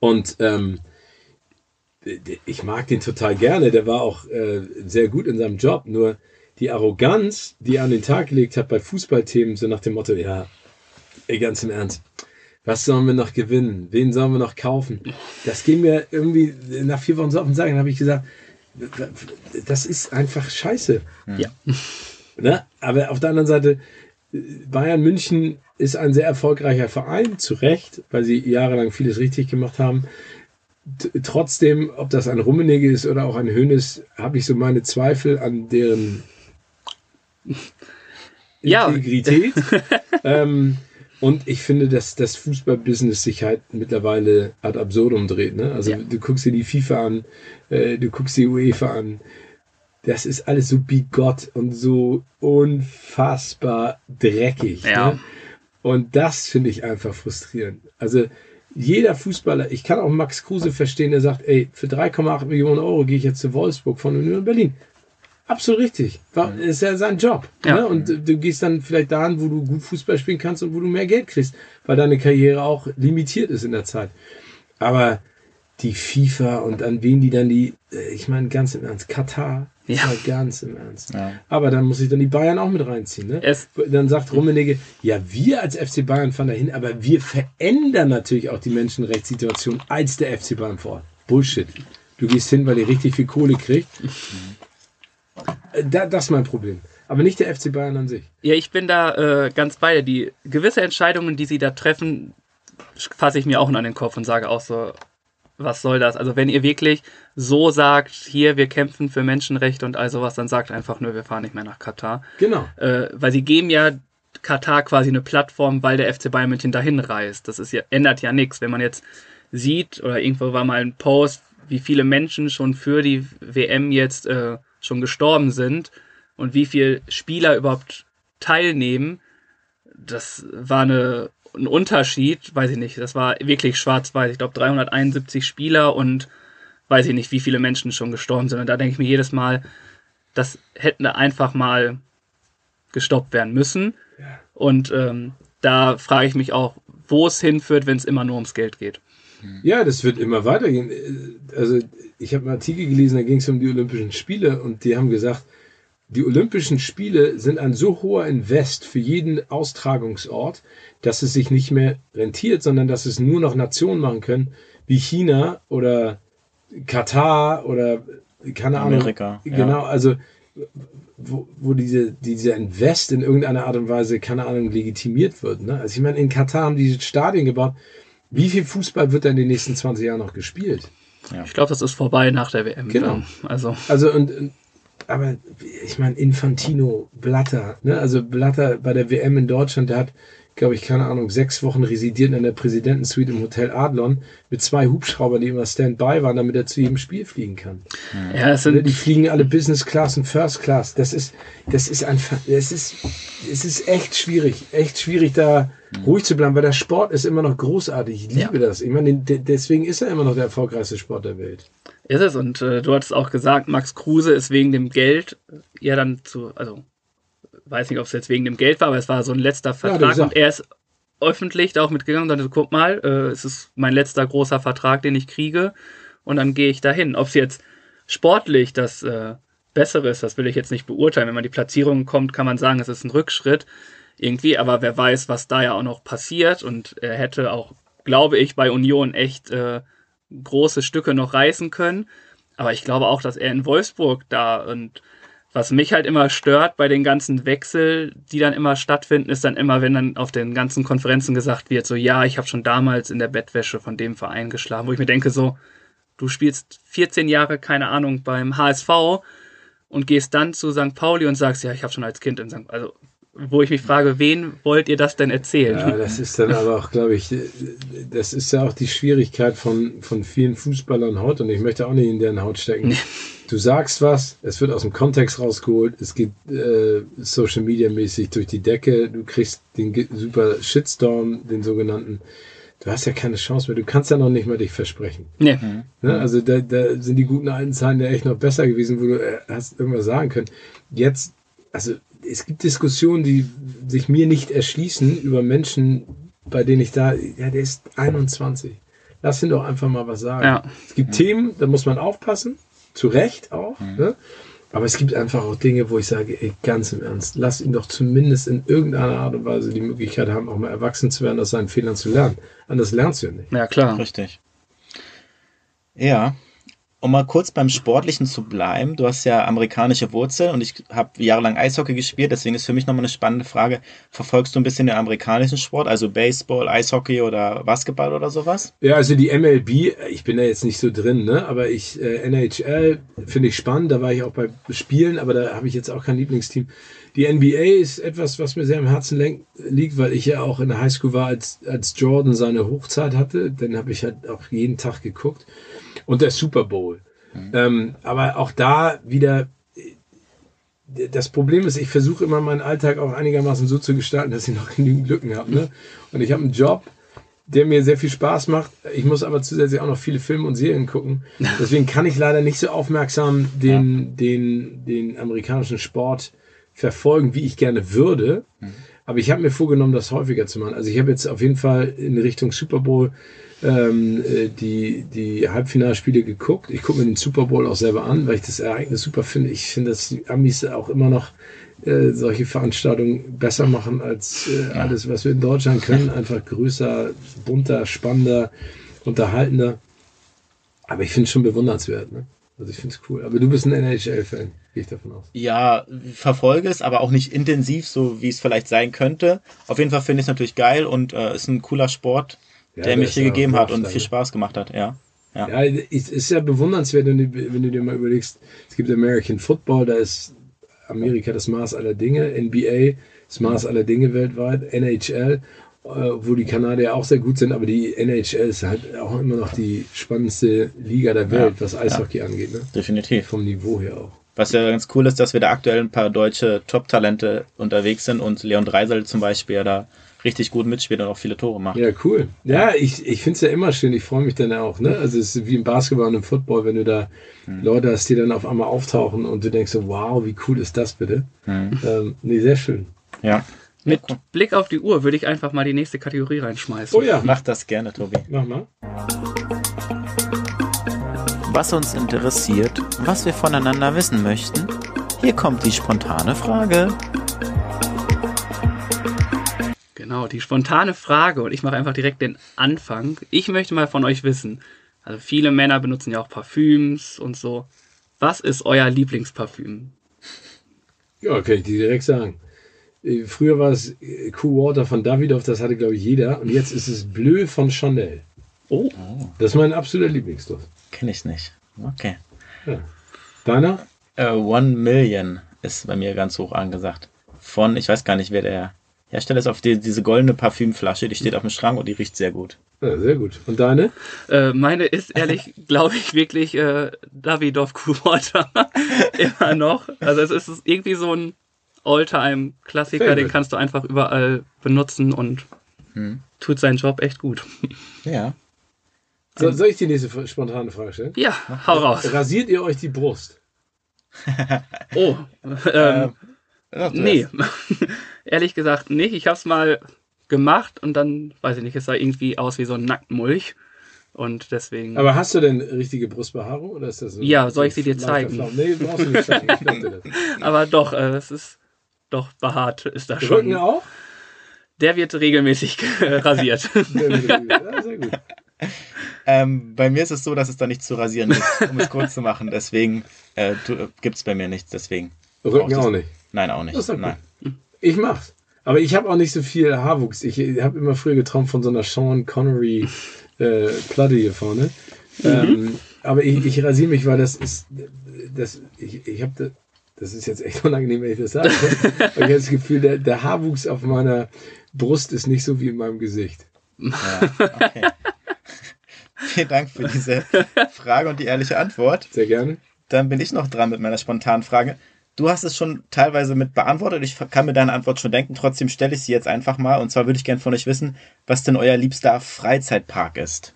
Und ähm, ich mag den total gerne. Der war auch äh, sehr gut in seinem Job. Nur die Arroganz, die er an den Tag gelegt hat bei Fußballthemen, so nach dem Motto, ja, ey, ganz im Ernst, was sollen wir noch gewinnen? Wen sollen wir noch kaufen? Das ging mir irgendwie nach vier Wochen so auf den Sack. Dann habe ich gesagt, das ist einfach scheiße. ja. Ne? Aber auf der anderen Seite, Bayern München ist ein sehr erfolgreicher Verein, zu Recht, weil sie jahrelang vieles richtig gemacht haben. T trotzdem, ob das ein Rummenigge ist oder auch ein Hönes, habe ich so meine Zweifel an deren Ja. Integrität. ähm, und ich finde, dass das Fußballbusiness sich halt mittlerweile ad absurdum dreht. Ne? Also Ja. du guckst dir die FIFA an, äh, du guckst die UEFA an. Das ist alles so bigott und so unfassbar dreckig. Ja. Ne? Und das finde ich einfach frustrierend. Also jeder Fußballer, ich kann auch Max Kruse verstehen, der sagt, ey, für 3,8 Millionen Euro gehe ich jetzt zu Wolfsburg von Union Berlin. Absolut richtig. War, ist ja sein Job. Ja. Ne? Und du gehst dann vielleicht dahin, wo du gut Fußball spielen kannst und wo du mehr Geld kriegst, weil deine Karriere auch limitiert ist in der Zeit. Aber die FIFA und an wen die dann die, äh, ich meine ganz im Ernst, Katar, Ja. mal ganz im Ernst. Ja. Aber dann muss ich dann die Bayern auch mit reinziehen. Ne? Es- dann sagt Rummenigge, ja, wir als FC Bayern fahren dahin, aber wir verändern natürlich auch die Menschenrechtssituation als der FC Bayern vor Ort. Bullshit. Du gehst hin, weil ihr richtig viel Kohle kriegt. Äh, Da, das ist mein Problem. Aber nicht der FC Bayern an sich. Ja, ich bin da äh, ganz bei dir. Die gewisse Entscheidungen, die sie da treffen, fasse ich mir auch nur an den Kopf und sage auch so, was soll das? Also wenn ihr wirklich so sagt, hier, wir kämpfen für Menschenrechte und all sowas, dann sagt einfach nur, wir fahren nicht mehr nach Katar. Genau. Äh, weil sie geben ja Katar quasi eine Plattform, weil der FC Bayern München dahin reist. Das ist ja, ändert ja nichts. Wenn man jetzt sieht, oder irgendwo war mal ein Post, wie viele Menschen schon für die WM jetzt äh, schon gestorben sind und wie viele Spieler überhaupt teilnehmen, das war eine, ein Unterschied, weiß ich nicht, das war wirklich schwarz-weiß. Ich glaube 371 Spieler und weiß ich nicht, wie viele Menschen schon gestorben sind. Und da denke ich mir jedes Mal, das hätten einfach mal gestoppt werden müssen. Und ähm, da frage ich mich auch, wo es hinführt, wenn es immer nur ums Geld geht. Ja, das wird immer weitergehen. Also ich habe einen Artikel gelesen, da ging es um die Olympischen Spiele und die haben gesagt, die Olympischen Spiele sind ein so hoher Invest für jeden Austragungsort, dass es sich nicht mehr rentiert, sondern dass es nur noch Nationen machen können, wie China oder Katar oder keine Ahnung. Amerika, ja. Genau, also wo, wo diese, dieser Invest in irgendeiner Art und Weise, keine Ahnung, legitimiert wird. Ne? Also ich meine, in Katar haben die Stadien gebaut. Wie viel Fußball wird da in den nächsten 20 Jahren noch gespielt? Ich glaube, das ist vorbei nach der WM. Genau. Also Also und, und aber ich meine, Infantino, Blatter, ne? Also Blatter bei der WM in Deutschland, der hat, glaube ich, keine Ahnung, sechs Wochen residiert in der Präsidentensuite im Hotel Adlon mit zwei Hubschraubern, die immer Standby waren, damit er zu jedem Spiel fliegen kann. ja, Ne, sind Die fliegen alle Business Class und First Class. Das ist, das ist einfach, das ist, es ist echt schwierig, echt schwierig da ruhig zu bleiben, weil der Sport ist immer noch großartig. Ich liebe das. Ich meine, de- deswegen ist er immer noch der erfolgreichste Sport der Welt. Ist es und äh, du hattest auch gesagt, Max Kruse ist wegen dem Geld ja dann zu, also weiß nicht, ob es jetzt wegen dem Geld war, aber es war so ein letzter er Vertrag gesagt. und er ist öffentlich da auch mitgegangen und sagte, guck mal, äh, es ist mein letzter großer Vertrag, den ich kriege und dann gehe ich dahin. Ob es jetzt sportlich das äh, Bessere ist, das will ich jetzt nicht beurteilen. Wenn man die Platzierung kommt, kann man sagen, es ist ein Rückschritt irgendwie, aber wer weiß, was da ja auch noch passiert und er hätte auch, glaube ich, bei Union echt äh, große Stücke noch reißen können. Aber ich glaube auch, dass er in Wolfsburg da und was mich halt immer stört bei den ganzen Wechsel, die dann immer stattfinden, ist dann immer, wenn dann auf den ganzen Konferenzen gesagt wird, so ja, ich habe schon damals in der Bettwäsche von dem Verein geschlafen, wo ich mir denke so, du spielst 14 Jahre, keine Ahnung, beim HSV und gehst dann zu St. Pauli und sagst, ja, ich habe schon als Kind in St. Also, wo ich mich frage, wen wollt ihr das denn erzählen? Ja, das ist dann aber auch, glaube ich, das ist ja auch die Schwierigkeit von, von vielen Fußballern heute und ich möchte auch nicht in deren Haut stecken. Du sagst was, es wird aus dem Kontext rausgeholt, es geht äh, Social Media mäßig durch die Decke, du kriegst den super Shitstorm, den sogenannten. Du hast ja keine Chance mehr, du kannst ja noch nicht mal dich versprechen. Nee. Ne? Also da, da sind die guten alten Zeiten ja echt noch besser gewesen, wo du äh, hast irgendwas sagen können. Jetzt, also es gibt Diskussionen, die sich mir nicht erschließen über Menschen, bei denen ich da, ja, der ist 21. Lass ihn doch einfach mal was sagen. Ja. Es gibt Themen, da muss man aufpassen, zu Recht auch. Ne? Aber es gibt einfach auch Dinge, wo ich sage, ey, ganz im Ernst, lass ihn doch zumindest in irgendeiner Art und Weise die Möglichkeit haben, auch mal erwachsen zu werden, aus seinen Fehlern zu lernen. Anders lernst du ja nicht. Ja, klar. Richtig. Ja. Um mal kurz beim Sportlichen zu bleiben, du hast ja amerikanische Wurzeln und ich habe jahrelang Eishockey gespielt, deswegen ist für mich nochmal eine spannende Frage. Verfolgst du ein bisschen den amerikanischen Sport, also Baseball, Eishockey oder Basketball oder sowas? Ja, also die MLB, ich bin da jetzt nicht so drin, ne? aber ich, äh, NHL finde ich spannend, da war ich auch bei Spielen, aber da habe ich jetzt auch kein Lieblingsteam. Die NBA ist etwas, was mir sehr am Herzen liegt, weil ich ja auch in der Highschool war, als, als Jordan seine Hochzeit hatte. Dann habe ich halt auch jeden Tag geguckt. Und der Super Bowl. Ähm, aber auch da wieder, äh, das Problem ist, ich versuche immer meinen Alltag auch einigermaßen so zu gestalten, dass ich noch genügend Lücken habe. Ne? Und ich habe einen Job, der mir sehr viel Spaß macht. Ich muss aber zusätzlich auch noch viele Filme und Serien gucken. Deswegen kann ich leider nicht so aufmerksam den, den, den amerikanischen Sport verfolgen, wie ich gerne würde. Aber ich habe mir vorgenommen, das häufiger zu machen. Also ich habe jetzt auf jeden Fall in Richtung Super Bowl ähm, äh, die, die Halbfinalspiele geguckt. Ich gucke mir den Super Bowl auch selber an, weil ich das Ereignis super finde. Ich finde, dass die Amis auch immer noch äh, solche Veranstaltungen besser machen als äh, alles, was wir in Deutschland können. Einfach größer, bunter, spannender, unterhaltender. Aber ich finde es schon bewundernswert. Ne? Also ich finde es cool. Aber du bist ein NHL-Fan, gehe ich davon aus. Ja, verfolge es, aber auch nicht intensiv, so wie es vielleicht sein könnte. Auf jeden Fall finde ich es natürlich geil und äh, ist ein cooler Sport, Ja, der mich hier ja gegeben hat und viel? Spaß gemacht hat, ja. Ja. Ja, es ist ja bewundernswert, wenn du, wenn du dir mal überlegst, es gibt American Football, da ist Amerika das Maß aller Dinge, NBA, das Maß aller Dinge weltweit. NHL, äh, wo die Kanadier auch sehr gut sind, aber die NHL ist halt auch immer noch die spannendste Liga der Welt, Ja, was Eishockey angeht. Ne? Definitiv. Vom Niveau her auch. Was ja ganz cool ist, dass wir da aktuell ein paar deutsche Top-Talente unterwegs sind und Leon Dreisel zum Beispiel ja da richtig gut mitspielt und auch viele Tore macht. Ja, cool. Ja, ich, ich finde es ja immer schön. Ich freue mich dann auch. Ne? Also es ist wie im Basketball und im Football, wenn du da Leute hast, die dann auf einmal auftauchen und du denkst so, wow, wie cool ist das bitte? Ähm, nee, sehr schön. Ja. Mit Blick auf die Uhr würde ich einfach mal die nächste Kategorie reinschmeißen. Oh ja, Mach das gerne, Tobi. mach mal. was uns interessiert, was wir voneinander wissen möchten. Hier kommt die spontane Frage. Genau, die spontane Frage und ich mache einfach direkt den Anfang. Ich möchte mal von euch wissen, also viele Männer benutzen ja auch Parfüms und so. Was ist euer Lieblingsparfüm? Ja, kann ich dir direkt sagen. Äh, Früher war es äh, Cool Water von Davidoff, das hatte, glaube ich, jeder. Und jetzt ist es Bleu von Chanel. Oh, Das ist mein absoluter Lieblingsduft. Kenne ich nicht. Okay. Ja. Deiner? Äh, One Million ist bei mir ganz hoch angesagt. Von, ich weiß gar nicht, wer der Hersteller ist, auf die, diese goldene Parfümflasche, die steht auf dem Schrank und die riecht sehr gut. Ja, sehr gut. Und deine? äh, meine ist ehrlich, glaube ich, wirklich äh, Davidoff Coolwater. Immer noch. Also es ist irgendwie so ein All-Time-Klassiker, den kannst du einfach überall benutzen und tut seinen Job echt gut. Ja. So, soll ich die nächste spontane Frage stellen? Ja, hau raus. Rasiert ihr euch die Brust? Oh, ähm, du Nee. Ehrlich gesagt nicht. Ich habe es mal gemacht und dann, weiß ich nicht, es sah irgendwie aus wie so ein Nacktmulch. Und deswegen. Aber hast du denn richtige Brustbehaarung? Oder ist das so Ja, soll ich sie dir zeigen? Nee, brauchst du nicht zeigen. Aber doch, äh, es ist doch behaart, ist da Rücken schon. auch? Der wird regelmäßig rasiert. Ja, sehr gut. Ähm, bei mir ist es so, dass es da nicht zu rasieren ist, um es kurz zu machen. Deswegen äh, gibt es bei mir nichts. Deswegen. Rücken auch nicht. Nein, auch nicht. Das ist doch Nein. Ich mach's. Aber ich habe auch nicht so viel Haarwuchs. Ich habe immer früher geträumt von so einer Sean Connery äh, Platte hier vorne. Ähm, aber ich, ich rasiere mich, weil das ist, das, ich, ich habe das, das ist jetzt echt unangenehm, wenn ich das sage. aber ich habe das Gefühl, der, der Haarwuchs auf meiner Brust ist nicht so wie in meinem Gesicht. Ja, okay. Vielen Dank für diese Frage und die ehrliche Antwort. Sehr gerne. Dann bin ich noch dran mit meiner spontanen Frage. Du hast es schon teilweise mit beantwortet. Ich kann mir deine Antwort schon denken. Trotzdem stelle ich sie jetzt einfach mal. Und zwar würde ich gerne von euch wissen, was denn euer liebster Freizeitpark ist.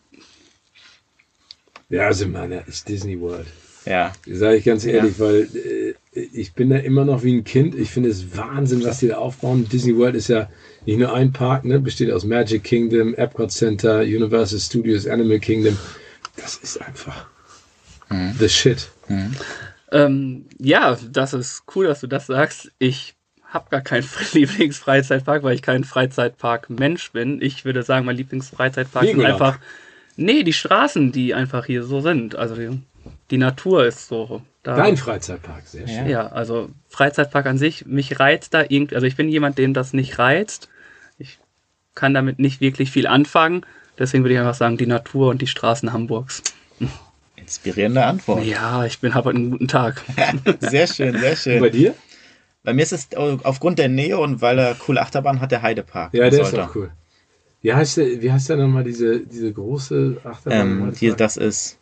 Ja, also meiner ist Disney World. Ja, Sage ich ganz ehrlich, weil äh, ich bin da immer noch wie ein Kind. Ich finde es Wahnsinn, was die da aufbauen. Disney World ist ja nicht nur ein Park, ne? besteht aus Magic Kingdom, Epcot Center, Universal Studios, Animal Kingdom. Das ist einfach the shit. Ähm, ja, das ist cool, dass du das sagst. Ich habe gar keinen Lieblingsfreizeitpark, weil ich kein Freizeitpark-Mensch bin. Ich würde sagen, mein Lieblingsfreizeitpark sind einfach. Nee, die Straßen, die einfach hier so sind. Also die, die Natur ist so. Da, Dein Freizeitpark, sehr schön. Ja, also Freizeitpark an sich, mich reizt da irgendwie, also ich bin jemand, den das nicht reizt. Ich kann damit nicht wirklich viel anfangen. Deswegen würde ich einfach sagen, die Natur und die Straßen Hamburgs. inspirierende Antwort. Ja, ich bin habe einen guten Tag. Sehr schön, sehr Und bei schön. dir? Bei mir ist es aufgrund der Nähe und weil er coole Achterbahn hat, der Heidepark. Ja, der ist auch cool. Wie heißt der, wie heißt der nochmal, diese, diese große Achterbahn? Ähm, hier, das ist.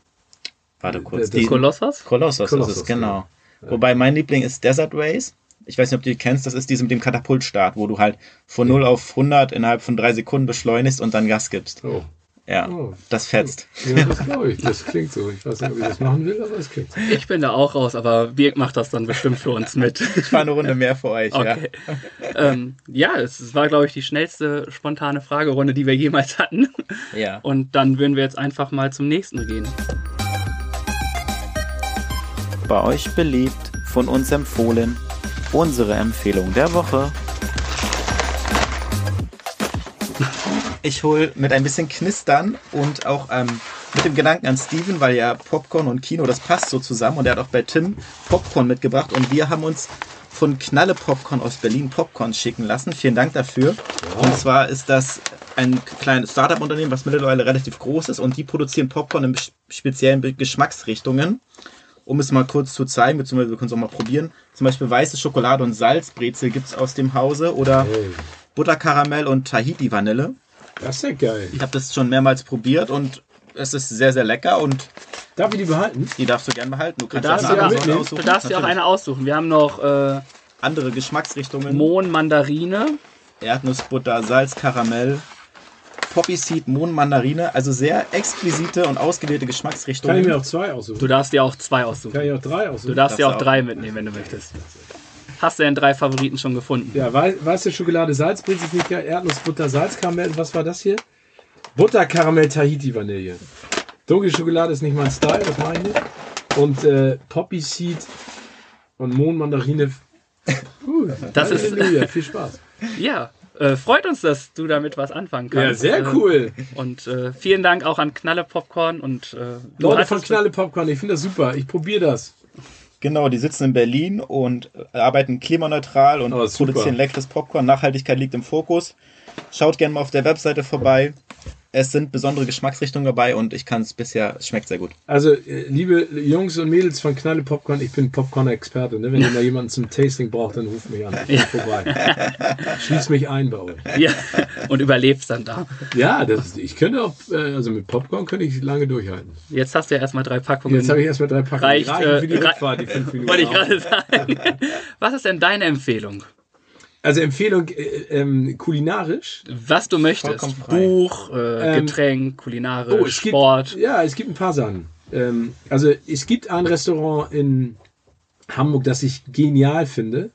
Warte kurz. Das Die, Kolossos? Kolossos, ist Kolossos, es, genau. Wobei mein Liebling ist Desert Race. Ich weiß nicht, ob du die kennst. Das ist diese mit dem Katapultstart, wo du halt von 0 auf 100 innerhalb von drei Sekunden beschleunigst und dann Gas gibst. Oh, Ja, Oh. das fetzt. ja, das glaube ich. Das klingt so. Ich weiß nicht, ob ich das machen will, aber es klingt so. Ich bin da auch raus, aber Birk macht das dann bestimmt für uns mit. Ich fahre eine Runde mehr für euch. Okay. ähm, ja, es war, glaube ich, die schnellste spontane Fragerunde, die wir jemals hatten. Ja. ja. Und dann würden wir jetzt einfach mal zum nächsten gehen. Bei euch beliebt, von uns empfohlen, unsere Empfehlung der Woche. Ich hole mit ein bisschen Knistern und auch ähm, mit dem Gedanken an Steven, weil ja Popcorn und Kino, das passt so zusammen. Und er hat auch bei Tim Popcorn mitgebracht. Und wir haben uns von Knalle Popcorn aus Berlin Popcorn schicken lassen. Vielen Dank dafür. Und zwar ist das ein kleines Startup-Unternehmen, was mittlerweile relativ groß ist. Und die produzieren Popcorn in speziellen Geschmacksrichtungen. um es mal kurz zu zeigen, beziehungsweise wir können es auch mal probieren. Zum Beispiel weiße Schokolade und Salzbrezel gibt es aus dem Hause oder Hey, Butterkaramell und Tahiti-Vanille. Das ist ja geil. Ich habe das schon mehrmals probiert und es ist sehr, sehr lecker und Darf ich die behalten? die darfst du gerne behalten. Du Du kannst darfst, auch eine auch, aussuchen. du darfst dir auch eine aussuchen. Wir haben noch äh, Andere Geschmacksrichtungen. Mohn Mandarine. Erdnussbutter, Salz, Karamell, Poppy Seed, Mohn, Mandarine. Also sehr exquisite und ausgewählte Kann Geschmacksrichtungen. ich mir auch zwei aussuchen? Du darfst dir auch zwei aussuchen. Kann ich auch drei Du aussuchen? darfst dir Darfst auch du drei mitnehmen, wenn du möchtest. Hast du denn drei Favoriten schon gefunden? Ja, wei weiße Schokolade, ich geil. Erdnussbutter, Salzkaramell. Was war das hier? Butterkaramell, Tahiti, Vanille. Dunkle Schokolade ist nicht mein Style, das meine ich nicht. Und äh, Poppy Seed und Mohn, Mandarine. Uh, Das ist- Halleluja, viel Spaß. Ja, äh, freut uns, dass du damit was anfangen kannst. Ja, sehr Äh, cool. Und äh, vielen Dank auch an Knalle Popcorn und äh, Leute von Knalle Popcorn, ich finde das super. Ich probiere das. Genau, die sitzen in Berlin und äh, arbeiten klimaneutral und Oh, produzieren leckeres Popcorn. Nachhaltigkeit liegt im Fokus. Schaut gerne mal auf der Webseite vorbei. Es sind besondere Geschmacksrichtungen dabei und ich kann es bisher, es schmeckt sehr gut. Also, äh, liebe Jungs und Mädels von Knalle Popcorn, ich bin Popcorn-Experte. Ne? Wenn ihr mal jemanden zum Tasting braucht, dann ruft mich an. Ich bin vorbei. Schließ mich ein bei euch. Ja, und überlebst dann da. Ja, das, ich könnte auch, äh, also mit Popcorn könnte ich lange durchhalten. Jetzt hast du ja erstmal drei Packungen. Jetzt habe ich erstmal drei Packungen. Reicht, Reichen äh, für die rei- Rückfahrt, die fünf Minuten. Wollte ich gerade sagen. Was ist denn deine Empfehlung? Also Empfehlung äh, ähm, kulinarisch. Was du möchtest. Buch, äh, Ähm, Getränk, kulinarisch, Oh, es gibt, Sport. ja, es gibt ein paar Sachen. Ähm, also es gibt ein Restaurant in Hamburg, das ich genial finde.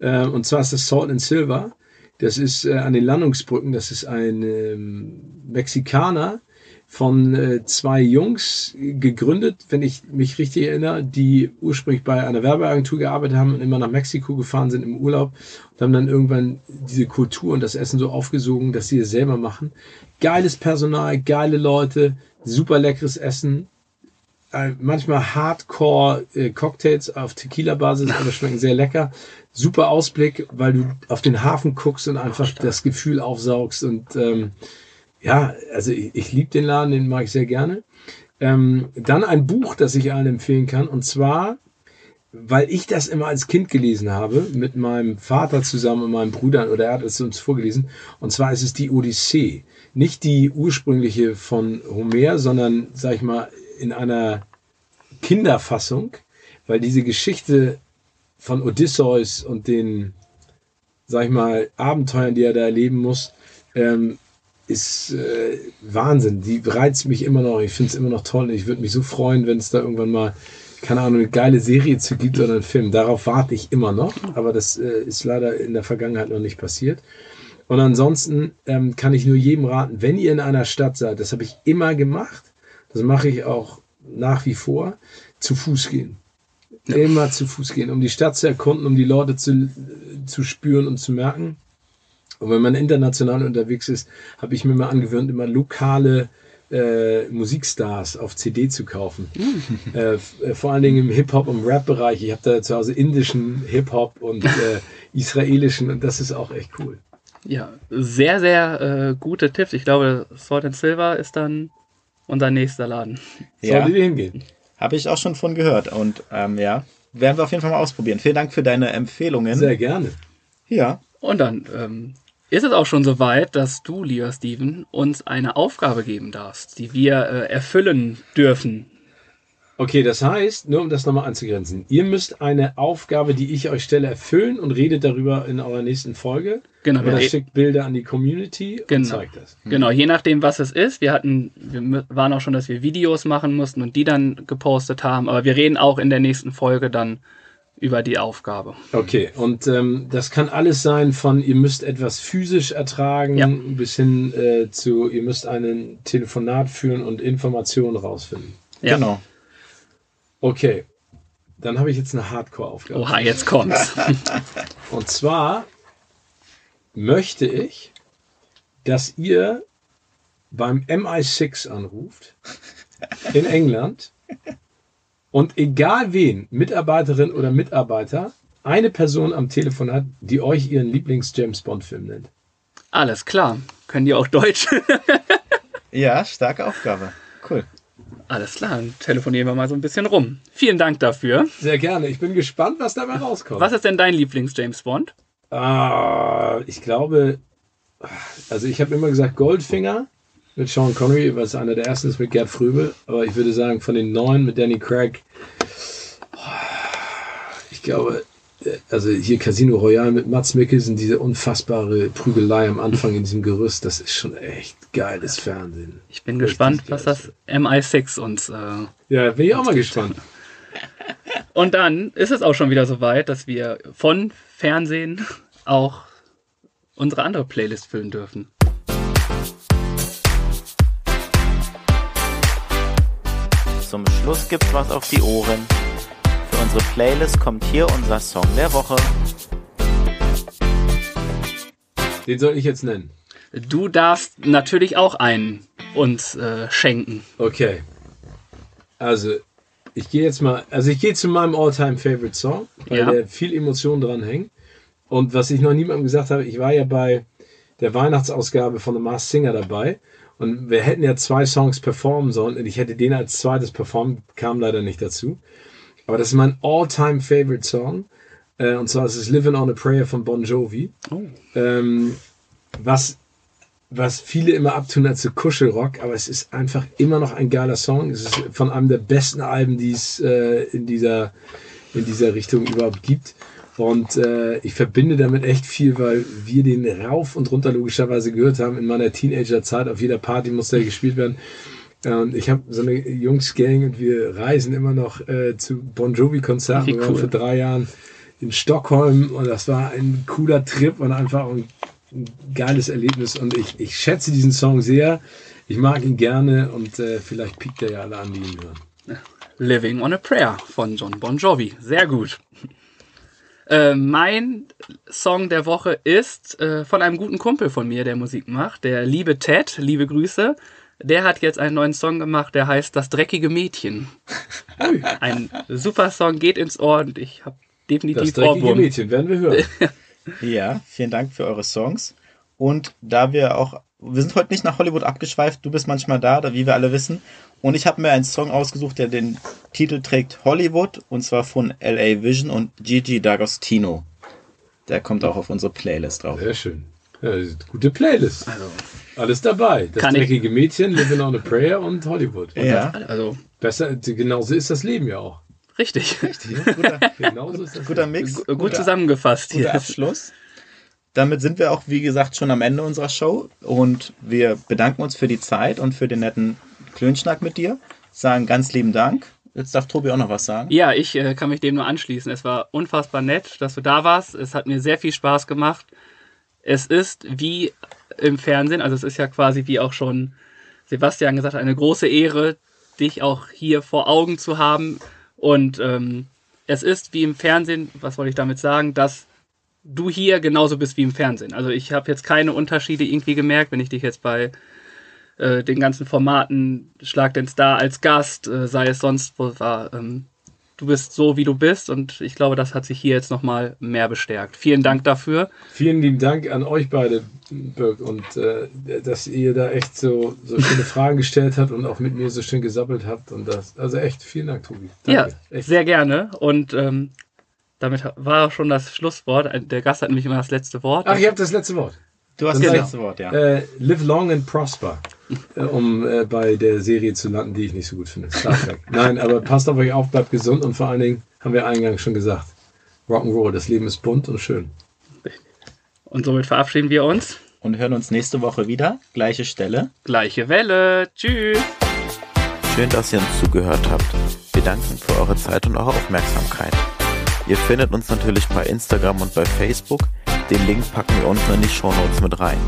Äh, und zwar ist das Salt and Silver. Das ist äh, an den Landungsbrücken. Das ist ein ähm, Mexikaner von äh, zwei Jungs gegründet, wenn ich mich richtig erinnere, die ursprünglich bei einer Werbeagentur gearbeitet haben und immer nach Mexiko gefahren sind im Urlaub und haben dann irgendwann diese Kultur und das Essen so aufgesogen, dass sie es selber machen. Geiles Personal, geile Leute, super leckeres Essen, äh, manchmal Hardcore äh, Cocktails auf Tequila-Basis, aber schmecken sehr lecker. Super Ausblick, weil du auf den Hafen guckst und einfach das Gefühl aufsaugst. Und ähm, ja, also ich, ich liebe den Laden, den mag ich sehr gerne. Ähm, dann ein Buch, das ich allen empfehlen kann, und zwar, weil ich das immer als Kind gelesen habe, mit meinem Vater zusammen und meinen Brüdern, oder er hat es uns vorgelesen, und zwar ist es die Odyssee. Nicht die ursprüngliche von Homer, sondern, sag ich mal, in einer Kinderfassung, weil diese Geschichte von Odysseus und den, sag ich mal, Abenteuern, die er da erleben muss, ähm, ist äh, Wahnsinn. Die reizt mich immer noch. Ich finde es immer noch toll. Ich würde mich so freuen, wenn es da irgendwann mal, keine Ahnung, eine geile Serie zu gibt oder einen Film. Darauf warte ich immer noch. Aber das äh, ist leider in der Vergangenheit noch nicht passiert. Und ansonsten ähm, kann ich nur jedem raten, wenn ihr in einer Stadt seid, das habe ich immer gemacht, das mache ich auch nach wie vor, zu Fuß gehen. Immer zu Fuß gehen, um die Stadt zu erkunden, um die Leute zu, zu spüren und zu merken. Und wenn man international unterwegs ist, habe ich mir mal angewöhnt, immer lokale äh, Musikstars auf CD zu kaufen. äh, f- äh, vor allen Dingen im Hip-Hop- und Rap-Bereich. Ich habe da zu Hause indischen Hip-Hop und äh, israelischen und das ist auch echt cool. Ja, sehr, sehr äh, gute Tipps. Ich glaube, Sword and Silver ist dann unser nächster Laden. Ja, Solltet ihr hingehen? habe ich auch schon von gehört und ähm, ja, werden wir auf jeden Fall mal ausprobieren. Vielen Dank für deine Empfehlungen. Sehr gerne. Ja, Und dann ähm, ist es auch schon soweit, dass du, lieber Steven, uns eine Aufgabe geben darfst, die wir äh, erfüllen dürfen. Okay, das heißt, nur um das nochmal anzugrenzen, ihr müsst eine Aufgabe, die ich euch stelle, erfüllen und redet darüber in eurer nächsten Folge. Genau, Oder schickt Bilder an die Community und Genau. zeigt das. Genau, je nachdem, was es ist. Wir hatten, wir waren auch schon, dass wir Videos machen mussten und die dann gepostet haben. Aber wir reden auch in der nächsten Folge dann über die Aufgabe. Okay, und ähm, das kann alles sein von, ihr müsst etwas physisch ertragen, Ja. bis hin äh, zu, ihr müsst ein Telefonat führen und Informationen rausfinden. Ja. genau. Okay, dann habe ich jetzt eine Hardcore-Aufgabe. Oha, jetzt kommt's. Und zwar möchte ich, dass ihr beim MI6 anruft in England und egal wen, Mitarbeiterin oder Mitarbeiter, eine Person am Telefon hat, die euch ihren Lieblings-James Bond-Film nennt. Alles klar. Können die auch Deutsch? Ja, starke Aufgabe. Cool. Alles klar, dann telefonieren wir mal so ein bisschen rum. Vielen Dank dafür. Sehr gerne. Ich bin gespannt, was dabei rauskommt. Was ist denn dein Lieblings-James Bond? Ah, ich glaube, also ich habe immer gesagt Goldfinger mit Sean Connery, was einer der ersten ist mit Gerd Fröbel. Aber ich würde sagen, von den neun mit Danny Craig, ich glaube, also hier Casino Royale mit Mats Mikkelsen, diese unfassbare Prügelei am Anfang in diesem Gerüst, das ist schon echt geiles Fernsehen. Ich bin Richtig gespannt, was das MI6 uns. Äh Ja, bin ich auch mal gespannt. Und dann ist es auch schon wieder soweit, dass wir von Fernsehen auch unsere andere Playlist füllen dürfen. Schluss gibt's was auf die Ohren. Für unsere Playlist kommt hier unser Song der Woche. Den soll ich jetzt nennen. Du darfst natürlich auch einen uns äh, schenken. Okay. Also, ich gehe jetzt mal, also ich gehe zu meinem All-Time Favorite Song, weil Ja. der viel Emotion dran hängt. Und was ich noch niemandem gesagt habe, ich war ja bei der Weihnachtsausgabe von The Masked Singer dabei. Und wir hätten ja zwei Songs performen sollen und ich hätte den als zweites performt, kam leider nicht dazu. Aber das ist mein All-Time Favorite Song. Äh, und zwar ist es Living on a Prayer von Bon Jovi. Ähm, was was viele immer abtun als so Kuschelrock, aber es ist einfach immer noch ein geiler Song. Es ist von einem der besten Alben, die es äh, in, dieser, in dieser Richtung überhaupt gibt. Und äh, ich verbinde damit echt viel, weil wir den rauf und runter logischerweise gehört haben in meiner Teenagerzeit. Auf jeder Party musste er gespielt werden. Und ich habe so eine Jungsgang und wir reisen immer noch äh, zu Bon Jovi-Konzerten. Wir waren cool. vor drei Jahren in Stockholm und das war ein cooler Trip und einfach ein, ein geiles Erlebnis. Und ich, ich schätze diesen Song sehr. Ich mag ihn gerne und äh, vielleicht piekt er ja alle an, die ihn hören. Living on a Prayer von John Bon Jovi. Sehr gut. Äh, mein Song der Woche ist äh, von einem guten Kumpel von mir, der Musik macht, der liebe Ted, liebe Grüße. Der hat jetzt einen neuen Song gemacht, der heißt Das dreckige Mädchen. Ein super Song, geht ins Ohr und ich habe definitiv Das dreckige Ohrwurm. Mädchen werden wir hören. Ja, vielen Dank für eure Songs. Und da wir auch, wir sind heute nicht nach Hollywood abgeschweift, du bist manchmal da, da wie wir alle wissen. Und ich habe mir einen Song ausgesucht, der den Titel trägt Hollywood, und zwar von LA Vision und Gigi D'Agostino. Der kommt auch auf unsere Playlist drauf. Sehr schön. Ja, das ist eine gute Playlist. Also, Alles dabei. Das Kann ich- dreckige Mädchen, Living on a Prayer und Hollywood. Ja, also Besser, genauso ist das Leben ja auch. richtig. guter, Genauso ist das guter Leben. Mix. Gut guter- zusammengefasst guter hier. Abschluss. Damit sind wir auch, wie gesagt, schon am Ende unserer Show und wir bedanken uns für die Zeit und für den netten Klönschnack mit dir. Sagen ganz lieben Dank. Jetzt darf Tobi auch noch was sagen. Ja, ich äh, kann mich dem nur anschließen. Es war unfassbar nett, dass du da warst. Es hat mir sehr viel Spaß gemacht. Es ist wie im Fernsehen, also es ist ja quasi wie auch schon Sebastian gesagt hat, eine große Ehre, dich auch hier vor Augen zu haben. Und ähm, es ist wie im Fernsehen, was wollte ich damit sagen, dass du hier genauso bist wie im Fernsehen. Also ich habe jetzt keine Unterschiede irgendwie gemerkt, wenn ich dich jetzt bei äh, den ganzen Formaten Schlag den Star als Gast, äh, sei es sonst wo war. Ähm, du bist so, wie du bist und ich glaube, das hat sich hier jetzt nochmal mehr bestärkt. Vielen Dank dafür. Vielen lieben Dank an euch beide, Birg, und äh, dass ihr da echt so, so schöne Fragen gestellt habt und auch mit mir so schön gesammelt habt. Und das, also echt, vielen Dank, Tobi. Danke. ja, echt. sehr gerne und ähm, damit war auch schon das Schlusswort. Der Gast hat nämlich immer das letzte Wort. Ach, ihr habt das letzte Wort. Du hast das ich- letzte Wort, ja. Äh, live long and prosper. Äh, um äh, bei der Serie zu landen, die ich nicht so gut finde. Star Trek. Nein, aber passt auf euch auf, bleibt gesund und vor allen Dingen, haben wir eingangs schon gesagt, Rock'n'Roll, das Leben ist bunt und schön. Und somit verabschieden wir uns. Und hören uns nächste Woche wieder. Gleiche Stelle. Gleiche Welle. Tschüss. Schön, dass ihr uns zugehört habt. Wir danken für eure Zeit und eure Aufmerksamkeit. Ihr findet uns natürlich bei Instagram und bei Facebook. Den Link packen wir unten in die Shownotes mit rein.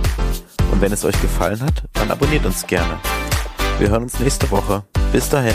Und wenn es euch gefallen hat, dann abonniert uns gerne. Wir hören uns nächste Woche. Bis dahin.